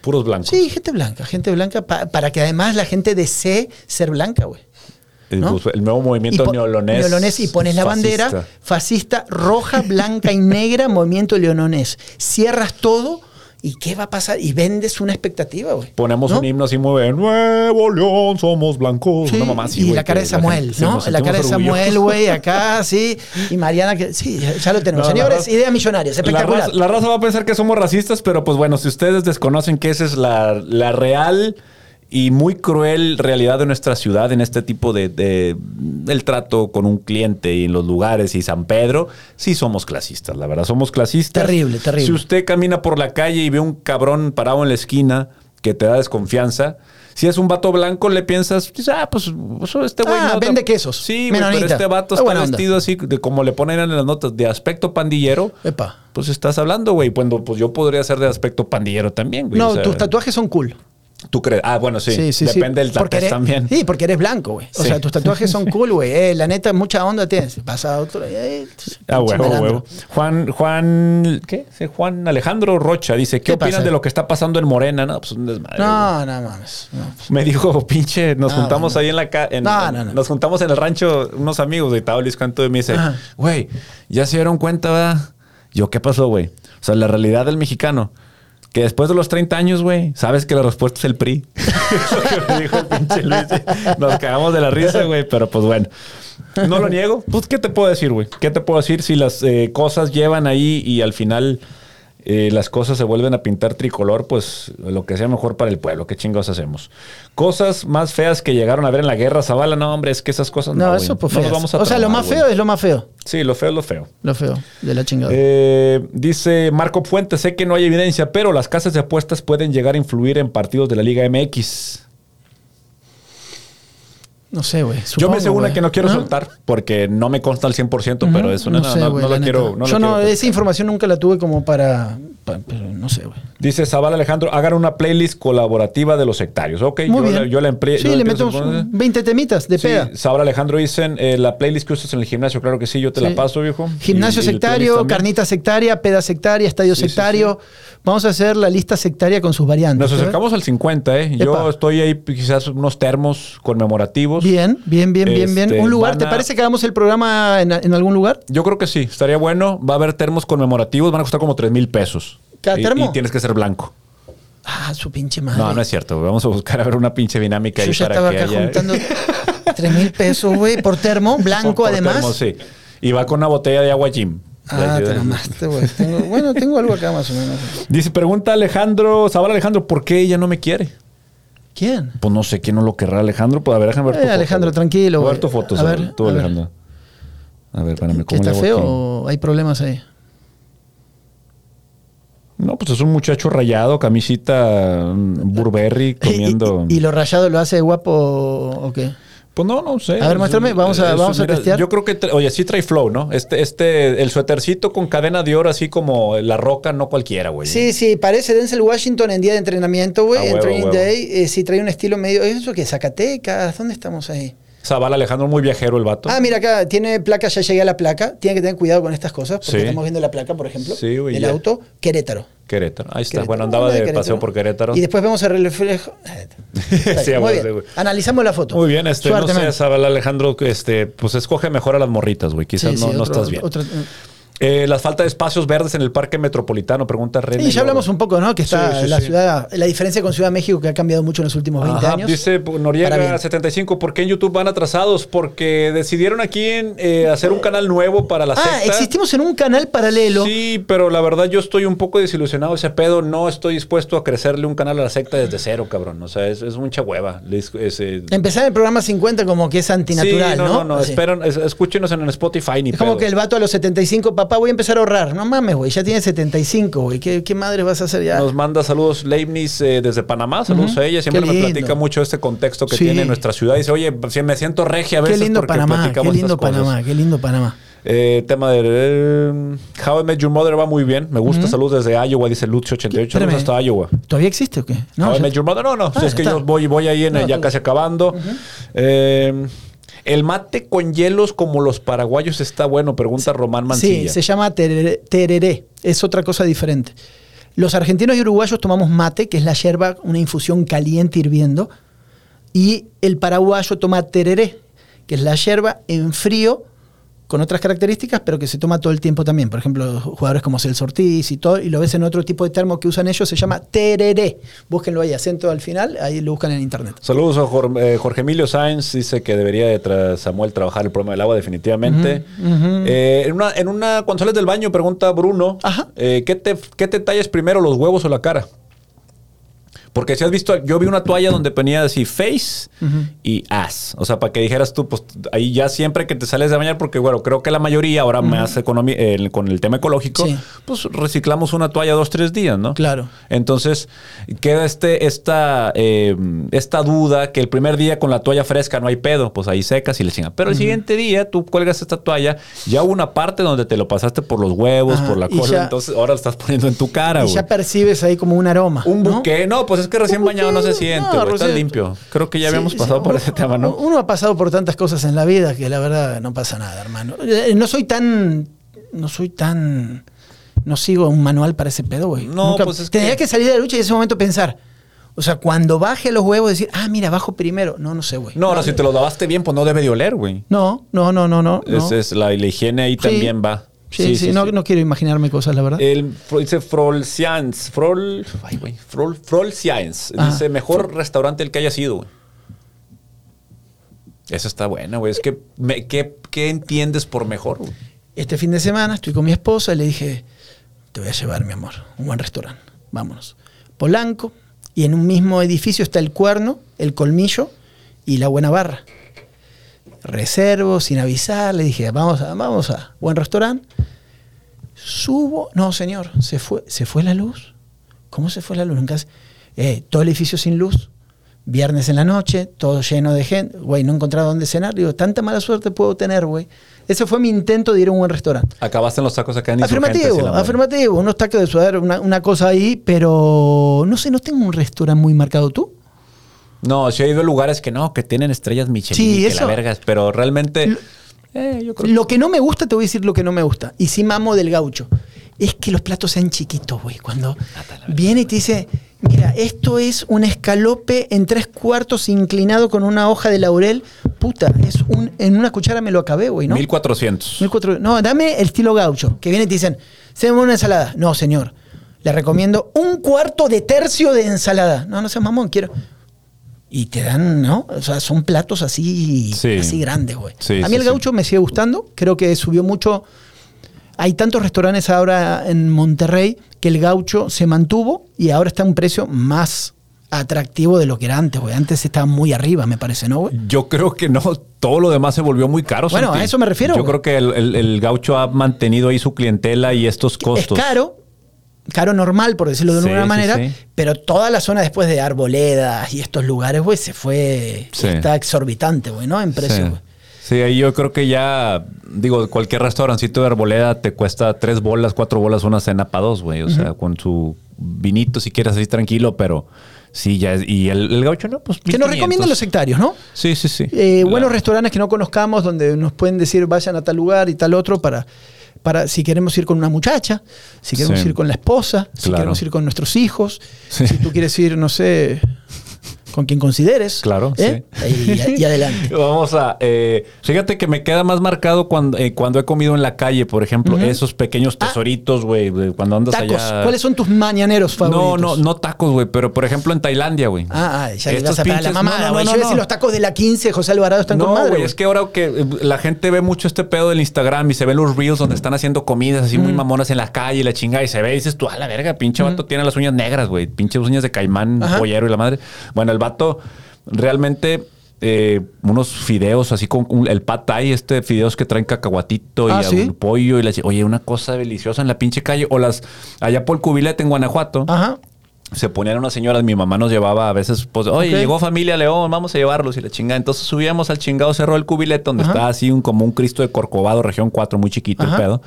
Puros blancos. Sí, gente blanca, gente blanca, pa- para que además la gente desee ser blanca, güey. El, ¿no? el nuevo movimiento neolonés. neolonés, y pones la fascista. bandera fascista roja, blanca y negra, <laughs> movimiento leononés. Cierras todo y ¿qué va a pasar? Y vendes una expectativa, güey. Ponemos ¿no? un himno así muy bien. Nuevo León, somos blancos. Sí, Una mamá así, y la cara de Samuel, ¿no? La cara de Samuel, güey, <laughs> acá, sí. Y Mariana, que sí, ya, lo tenemos. No, la Señores, ideas millonarias, La espectacular. raza, la raza va a pensar que somos racistas, pero pues bueno, si ustedes desconocen que esa es la, la real y muy cruel realidad de nuestra ciudad en este tipo de, de- el trato con un cliente y en los lugares y San Pedro, sí somos clasistas, la verdad, somos clasistas. Terrible, terrible. Si usted camina por la calle y ve un cabrón parado en la esquina que te da desconfianza, si es un vato blanco, le piensas, ah, pues eso, este güey. Ah, no- vende quesos. Sí, pero este vato Es está vestido así, de como le ponen en las notas, de aspecto pandillero. Epa. Pues estás hablando, güey. Cuando pues yo podría ser de aspecto pandillero también, güey. No, O sea, tus tatuajes son cool. ¿Tú crees? Ah, bueno, sí. Depende del Porque tatuaje también. Sí, porque eres blanco, güey. O Sí. sea, tus tatuajes son cool, güey. Eh, la neta, mucha onda tienes. Pasa a otro. eh, Ah, pinche huevo, huevo. Juan, Juan, ¿qué? Sí, Juan Alejandro Rocha dice, ¿qué, ¿Qué opinan pasa? de lo que está pasando en Morena? No, pues un desmadre. No, no mames. no. Me dijo, pinche, nos No, juntamos ahí en la ca- en- No, no, no. Nos juntamos en el rancho unos amigos de Tao Luis Canto y me dice, güey, ya se dieron cuenta, ¿verdad? Yo, ¿qué pasó, güey? O sea, la realidad del mexicano. Que después de los 30 años, güey, sabes que la respuesta es el PRI. <laughs> Eso que me dijo el pinche Luis. Nos cagamos de la risa, güey, pero pues bueno. No lo niego. Pues, ¿qué te puedo decir, güey? ¿Qué te puedo decir si las eh, cosas llevan ahí y al final eh, las cosas se vuelven a pintar tricolor? Pues lo que sea mejor para el pueblo. ¿Qué chingados hacemos? Cosas más feas que llegaron a ver en la guerra, Zavala. No, hombre, es que esas cosas no. No, eso pues No nos feo. vamos a O sea, lo más güey. feo es lo más feo. Sí, lo feo es lo feo. Lo feo de la chingada. Eh, dice Marco Fuentes, sé que no hay evidencia, pero las casas de apuestas pueden llegar a influir en partidos de la Liga MX. No sé, güey. Yo me sé una güey. que no quiero soltar porque no me consta al 100%, pero es una, no, sé, no- güey, no la la quiero. no la Yo no, quiero esa información nunca la tuve como para. pa- pero no sé, güey. Dice Zavala Alejandro, hagan una playlist colaborativa de los sectarios. Ok, Muy yo, bien. La, yo la empleé. Sí, la le metemos a poner. un 20 temitas de Sí, peda. Zavala Alejandro dicen eh, la playlist que usas en el gimnasio, claro que sí, yo te Sí. la paso, viejo. Gimnasio Y- y sectario, también. carnita sectaria, peda sectaria, estadio Sí, sectario. Vamos a hacer la lista sectaria con sus variantes. Nos acercamos al 50, ¿eh? Yo estoy ahí, quizás unos termos conmemorativos. Bien, bien, bien, bien, bien. Este, Un lugar, ¿te parece que hagamos el programa en, en algún lugar? Yo creo que sí, estaría bueno. Va a haber termos conmemorativos, van a costar como 3 mil pesos. ¿Cada Y- termo? Y, tienes que ser blanco. Ah, su pinche madre. No, no es cierto. Vamos a buscar a ver una pinche dinámica Yo ahí ya para estaba que acá haya- juntando <laughs> 3 mil pesos, güey, por termo, blanco Por además. termo, sí. Y va con una botella de agua Jim. Ah, te mamaste, güey. Bueno, tengo algo acá más o menos. Dice, pregunta Alejandro, Zabala Alejandro, ¿por qué ella no me quiere? ¿Quién? Pues no sé quién no lo querrá Alejandro. Pues a ver, déjame ver tu Eh, foto, Alejandro, güey. tranquilo, Voy a ver tu foto, A Zabala, ver, tú a ver. Alejandro. A ver, espérame, ¿Que ¿cómo le está hago feo aquí? o hay problemas ahí? No, pues es un muchacho rayado, camisita mm, Burberry, comiendo... <laughs> ¿Y, y- y lo rayado lo hace guapo o qué? Pues no, no sé. A ver, muéstrame, vamos a- vamos a testear. Yo creo que, oye, sí trae flow, ¿no? Este, este, el suétercito con cadena de oro, así como la roca, no cualquiera, güey. Sí, sí, parece Denzel Washington en día de entrenamiento, güey, A en Training huevo. Day. Eh, sí, trae un estilo medio. ¿Eso qué? ¿Zacatecas? ¿Dónde estamos ahí? Zabala Alejandro, muy viajero el vato. Ah, mira acá, tiene placa, ya llegué a la placa. Tiene que tener cuidado con estas cosas, porque Sí. estamos viendo la placa, por ejemplo, Sí, güey, del ya. auto, Querétaro. Querétaro. Ahí está. Querétaro. Bueno, andaba Anda de, paseo por Querétaro. Y después vemos el reflejo. <laughs> Sí, a Muy bien. Analizamos la foto. Muy bien, este, no sé, Alejandro, este, pues escoge mejor a las morritas, güey. Quizás Sí, no, sí, no otro- estás bien. otro- Eh, la falta de espacios verdes en el parque metropolitano, pregunta René. Y ya hablamos un poco, ¿no? Que está Sí, sí, la sí. ciudad, la diferencia con Ciudad de México que ha cambiado mucho en los últimos 20 Ajá, años. Dice Noriega bien. 75, ¿por qué en YouTube van atrasados? Porque decidieron aquí en, eh, hacer un canal nuevo para la Ah, secta. existimos en un canal paralelo. Sí, pero la verdad yo estoy un poco desilusionado ese pedo. No estoy dispuesto a crecerle un canal a la secta desde cero, cabrón. O sea, es, es mucha hueva. Es, eh, Empezar el programa 50 como que es antinatural, ¿no? no, no, no. Escúchenos en el Spotify ni Es como pedo. que el vato a los 75, papá, voy a empezar a ahorrar. No mames, güey, ya tiene 75, güey. ¿Qué, qué madre vas a hacer ya? Nos manda saludos Leibniz eh, desde Panamá. Saludos a ella. Siempre me platica mucho este contexto que Sí. tiene nuestra ciudad. Dice, oye, si me siento regia a veces Qué lindo porque Panamá, qué lindo cosas. Panamá, qué lindo Panamá. Eh, tema de eh, How I Met Your Mother va muy bien. Me gusta. Saludos desde Iowa, dice Lucio88. Saludos hasta Iowa. ¿Todavía existe o qué? No, How I Met Your Mother, no, no. Ah, si es que está. yo voy, voy ahí en, No, ya casi acabando. Eh, el mate con hielos como los paraguayos está bueno, pregunta Román Sí, Mancilla. se llama tereré, tereré. Es otra cosa diferente. Los argentinos y uruguayos tomamos mate, que es la yerba, una infusión caliente hirviendo. Y el paraguayo toma tereré, que es la yerba en frío con otras características, pero que se toma todo el tiempo también. Por ejemplo, jugadores como Celso Ortiz y todo, y lo ves en otro tipo de termo que usan ellos, se llama tereré. Búsquenlo ahí, acento al final, ahí lo buscan en internet. Saludos a Jorge, eh, Jorge Emilio Sáenz, dice que debería de tra- Samuel trabajar el problema del agua definitivamente. Eh, en, una, en una cuando sales del baño, pregunta Bruno, Ajá. eh, ¿qué, te, ¿qué te tallas primero, los huevos o la cara? Porque si has visto, yo vi una toalla donde ponía así face y ass. O sea, para que dijeras tú, pues ahí ya siempre que te sales de bañar, porque bueno, creo que la mayoría, ahora más eh, con el tema ecológico, Sí. pues reciclamos una toalla dos, tres días, ¿no? Claro. Entonces, queda este, esta, eh, esta duda que el primer día con la toalla fresca no hay pedo, pues ahí secas y le chingan. Pero el siguiente día tú cuelgas esta toalla, ya hubo una parte donde te lo pasaste por los huevos, por la cola, ya- entonces ahora lo estás poniendo en tu cara, Y güey. ya percibes ahí como un aroma. Un ¿no? buque, no, pues es que recién bañado no se siente, no, güey, está recién- limpio. Creo que ya Sí, habíamos sí, pasado por uno- ese tema, ¿no? Uno ha pasado por tantas cosas en la vida que la verdad no pasa nada, hermano. Eh, No soy tan. No soy tan. No sigo un manual para ese pedo, güey. No, Nunca- pues es Tendría que- que salir de la lucha y en ese momento pensar. O sea, cuando baje los huevos, decir, ah, mira, bajo primero. No, no sé, güey. No, ahora si te lo lavaste bien, pues no debe de oler, güey. No, no, no, no, no. Es, no. es la, la higiene ahí Sí. también va. Sí, sí, no, no quiero imaginarme cosas, la verdad. El, fro- dice Frolcians, Frol, ay, güey, Frol, Frolcians. Ah, dice, mejor restaurante el que haya sido, güey. Esa está buena, güey. Es que, me- ¿qué, qué entiendes por mejor, güey? Este fin de semana estoy con mi esposa y le dije, te voy a llevar, mi amor, un buen restaurante. Vámonos. Polanco, y en un mismo edificio está el cuerno, el colmillo y la buena barra. Reservo, sin avisar, le dije, vamos a, vamos a buen restaurante. Subo, no, señor, se fue, se fue la luz. ¿Cómo se fue la luz en casa? Eh, todo el edificio sin luz. Viernes en la noche, todo lleno de gente. Güey, no encontraba dónde cenar. Digo, tanta mala suerte puedo tener, güey. Ese fue mi intento de ir a un buen restaurante. Acabaste en los tacos acá en Afirmativo, madre. afirmativo. Unos tacos de sudadero, una, una cosa ahí, pero no sé, no tengo un restaurante muy marcado tú. No, sí he ido a lugares que no, que tienen estrellas Michelin Sí, y que eso- la vergas, pero realmente... Lo- eh, yo creo Lo que no me gusta, te voy a decir lo que no me gusta. Y sí mamo del gaucho. Es que los platos sean chiquitos, güey. Cuando viene y te dice, mira, esto es un escalope en tres cuartos inclinado con una hoja de laurel. Puta, es un, en una cuchara me lo acabé, güey, ¿no? 1400. 1400. No, dame el estilo gaucho. Que viene y te dicen, se una ensalada. No, señor. Le recomiendo un cuarto de tercio de ensalada. No, no seas mamón, quiero. Y te dan, ¿no? O sea, son platos así, Sí. así grandes, güey. Sí, a mí sí, el gaucho me sigue gustando. Creo que subió mucho. Hay tantos restaurantes ahora en Monterrey que el gaucho se mantuvo y ahora está a un precio más atractivo de lo que era antes, güey. Antes estaba muy arriba, me parece, ¿no, güey? Yo creo que no, todo lo demás se volvió muy caro. Bueno, Santi. a eso me refiero, Yo creo que el, el- el gaucho ha mantenido ahí su clientela y estos costos. Es caro, caro normal, por decirlo de Sí, alguna manera, sí. pero toda la zona después de Arboledas y estos lugares, güey, se fue. Está exorbitante, güey, ¿no? En precio, Sí. güey. Sí, ahí yo creo que ya, digo, cualquier restaurancito de arboleda te cuesta tres bolas, cuatro bolas una cena para dos, güey. O sea, con su vinito si quieres así tranquilo, pero sí, ya es. Y el, el gaucho no, pues. Que nos 1500. recomiendan los sectarios, ¿no? Sí, sí, sí. Eh, buenos restaurantes que no conozcamos donde nos pueden decir vayan a tal lugar y tal otro para, para si queremos ir con una muchacha, si queremos Sí. ir con la esposa, si Claro. queremos ir con nuestros hijos, Sí. si tú quieres ir, no sé, con quien consideres. Claro, ¿eh? y, y <laughs> adelante. Vamos a. eh, fíjate que me queda más marcado cuando, eh, cuando he comido en la calle, por ejemplo, esos pequeños tesoritos, güey, de cuando andas Tacos. allá. ¿Cuáles son tus mañaneros favoritos? No, no, no tacos, güey, pero por ejemplo en Tailandia, güey. Ah, ah, ya Estos a la pinches- no, no, güey. no, Yo no. decir los tacos de la 15, José Alvarado están con No, madre, güey, es que ahora que eh, la gente ve mucho este pedo del Instagram y se ven los reels donde están haciendo comidas así muy mamonas en la calle y la chingada y se ve y dices tú, a la verga, pinche vato tiene las uñas negras, güey, pinche uñas de caimán, Ajá. pollero y la madre. Bueno, el vato realmente eh, unos fideos así con un- el pad thai, este fideos que traen cacahuatito y Ah, ¿sí? un pollo y chi- oye, una cosa deliciosa en la pinche calle o las allá por el cubilete en Guanajuato Ajá. se ponían unas señoras, mi mamá nos llevaba a veces, pues, oye, llegó familia León, vamos a llevarlos y la chingada. Entonces subíamos al chingado cerro del cubilete, donde Ajá. está así un, como un Cristo de Corcovado, región 4, muy chiquito Ajá. el pedo.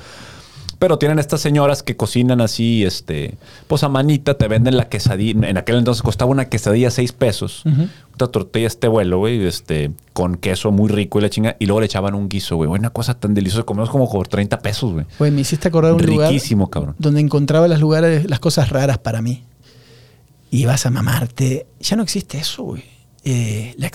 Pero tienen estas señoras que cocinan así, este, pues a manita, te venden la quesadilla. En aquel entonces costaba una quesadilla seis pesos. Una tortilla este vuelo, güey, este, con queso muy rico y la chinga. Y luego le echaban un guiso, güey. Una cosa tan deliciosa. Comemos como por 30 pesos, güey. Güey, me hiciste acordar un lugar Riquísimo, cabrón. donde encontraba las lugares, las cosas raras para mí. Y vas a mamarte. Ya no existe eso, güey. Eh, la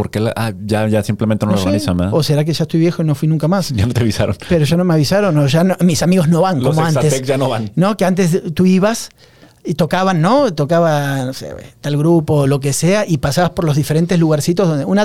Porque la- ah, ya, ya simplemente no, No lo sé. organizan. O será que ya estoy viejo y no fui nunca más. <laughs> Ya no te avisaron. Pero ya no me avisaron, o ya no- mis amigos no van Los como antes. Ya no van. No, que antes tú ibas y tocaban, ¿no? Tocaba, no sé, tal grupo, lo que sea, y pasabas por los diferentes lugarcitos donde una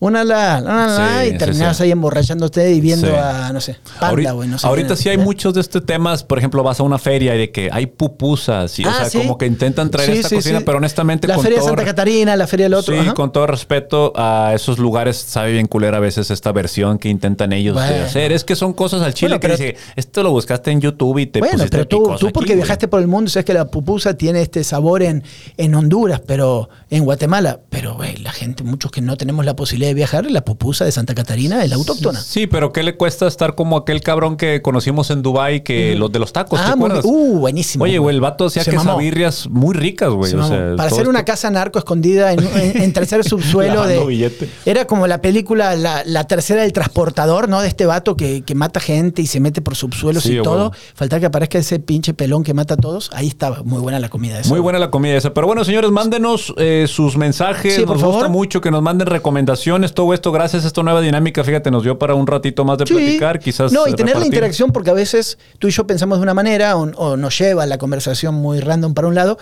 una la, una la, Sí, y sí, terminabas sí. ahí emborrachándote y viendo Sí. a, no sé, panda, ahorita güey, no sé. ahorita sí hay. ¿Eh? muchos de estos temas. Por ejemplo, vas a una feria y de que hay pupusas. Y, o Ah, sea, sí. como que intentan traer Sí, esta sí, cocina, sí. pero honestamente La con feria de Santa Catarina, la feria del otro. Sí, ajá. con todo respeto a esos lugares, sabe bien culera a veces esta versión que intentan ellos de hacer. Es que son cosas al chile Bueno, pero- que dice, esto lo buscaste en YouTube y te Bueno, pusiste pero tú, tú porque güey". viajaste por el mundo, sabes que la pupusa tiene este sabor en, en Honduras, pero en Guatemala. Pero, güey, la gente, muchos que no tenemos la posibilidad de viajar, la pupusa de Santa Catarina es la autóctona. Sí, pero ¿qué le cuesta estar como aquel cabrón que conocimos en Dubai que los de los tacos, ¿te ah, muy acuerdas? bien. Uh, buenísimo. Oye, güey, el vato hacía quesabirrias muy ricas, güey. Se o mamó. sea, Para hacer una esto- casa narco escondida en, en- en tercer <laughs> subsuelo de. billete. Era como la película, la, la tercera del transportador, ¿no? De este vato que, que mata gente y se mete por subsuelos Sí, y todo. Faltaba que aparezca ese pinche pelón que mata a todos. Ahí estaba. Muy buena la comida esa. Muy buena la comida esa. Pero bueno, señores, mándenos eh, sus mensajes. Sí, por nos gusta favor. mucho que nos manden recomendaciones. Todo esto, gracias a esta nueva dinámica, fíjate, nos dio para un ratito más de Sí. platicar. Quizás. No, y eh, tener la interacción, porque a veces tú y yo pensamos de una manera o, o nos lleva la conversación muy random para un lado,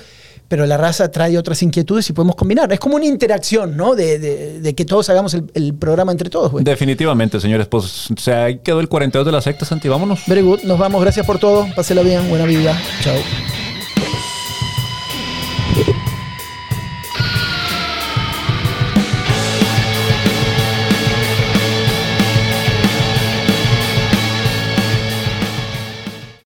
pero la raza trae otras inquietudes y podemos combinar. Es como una interacción, ¿no? De, de- de que todos hagamos el, el programa entre todos, güey. Definitivamente, señores. Pues, o sea, ahí quedó el 42 de la secta, Santi. Vámonos. Very good. Nos vamos. Gracias por todo. Pásela bien. Buena vida. Chao.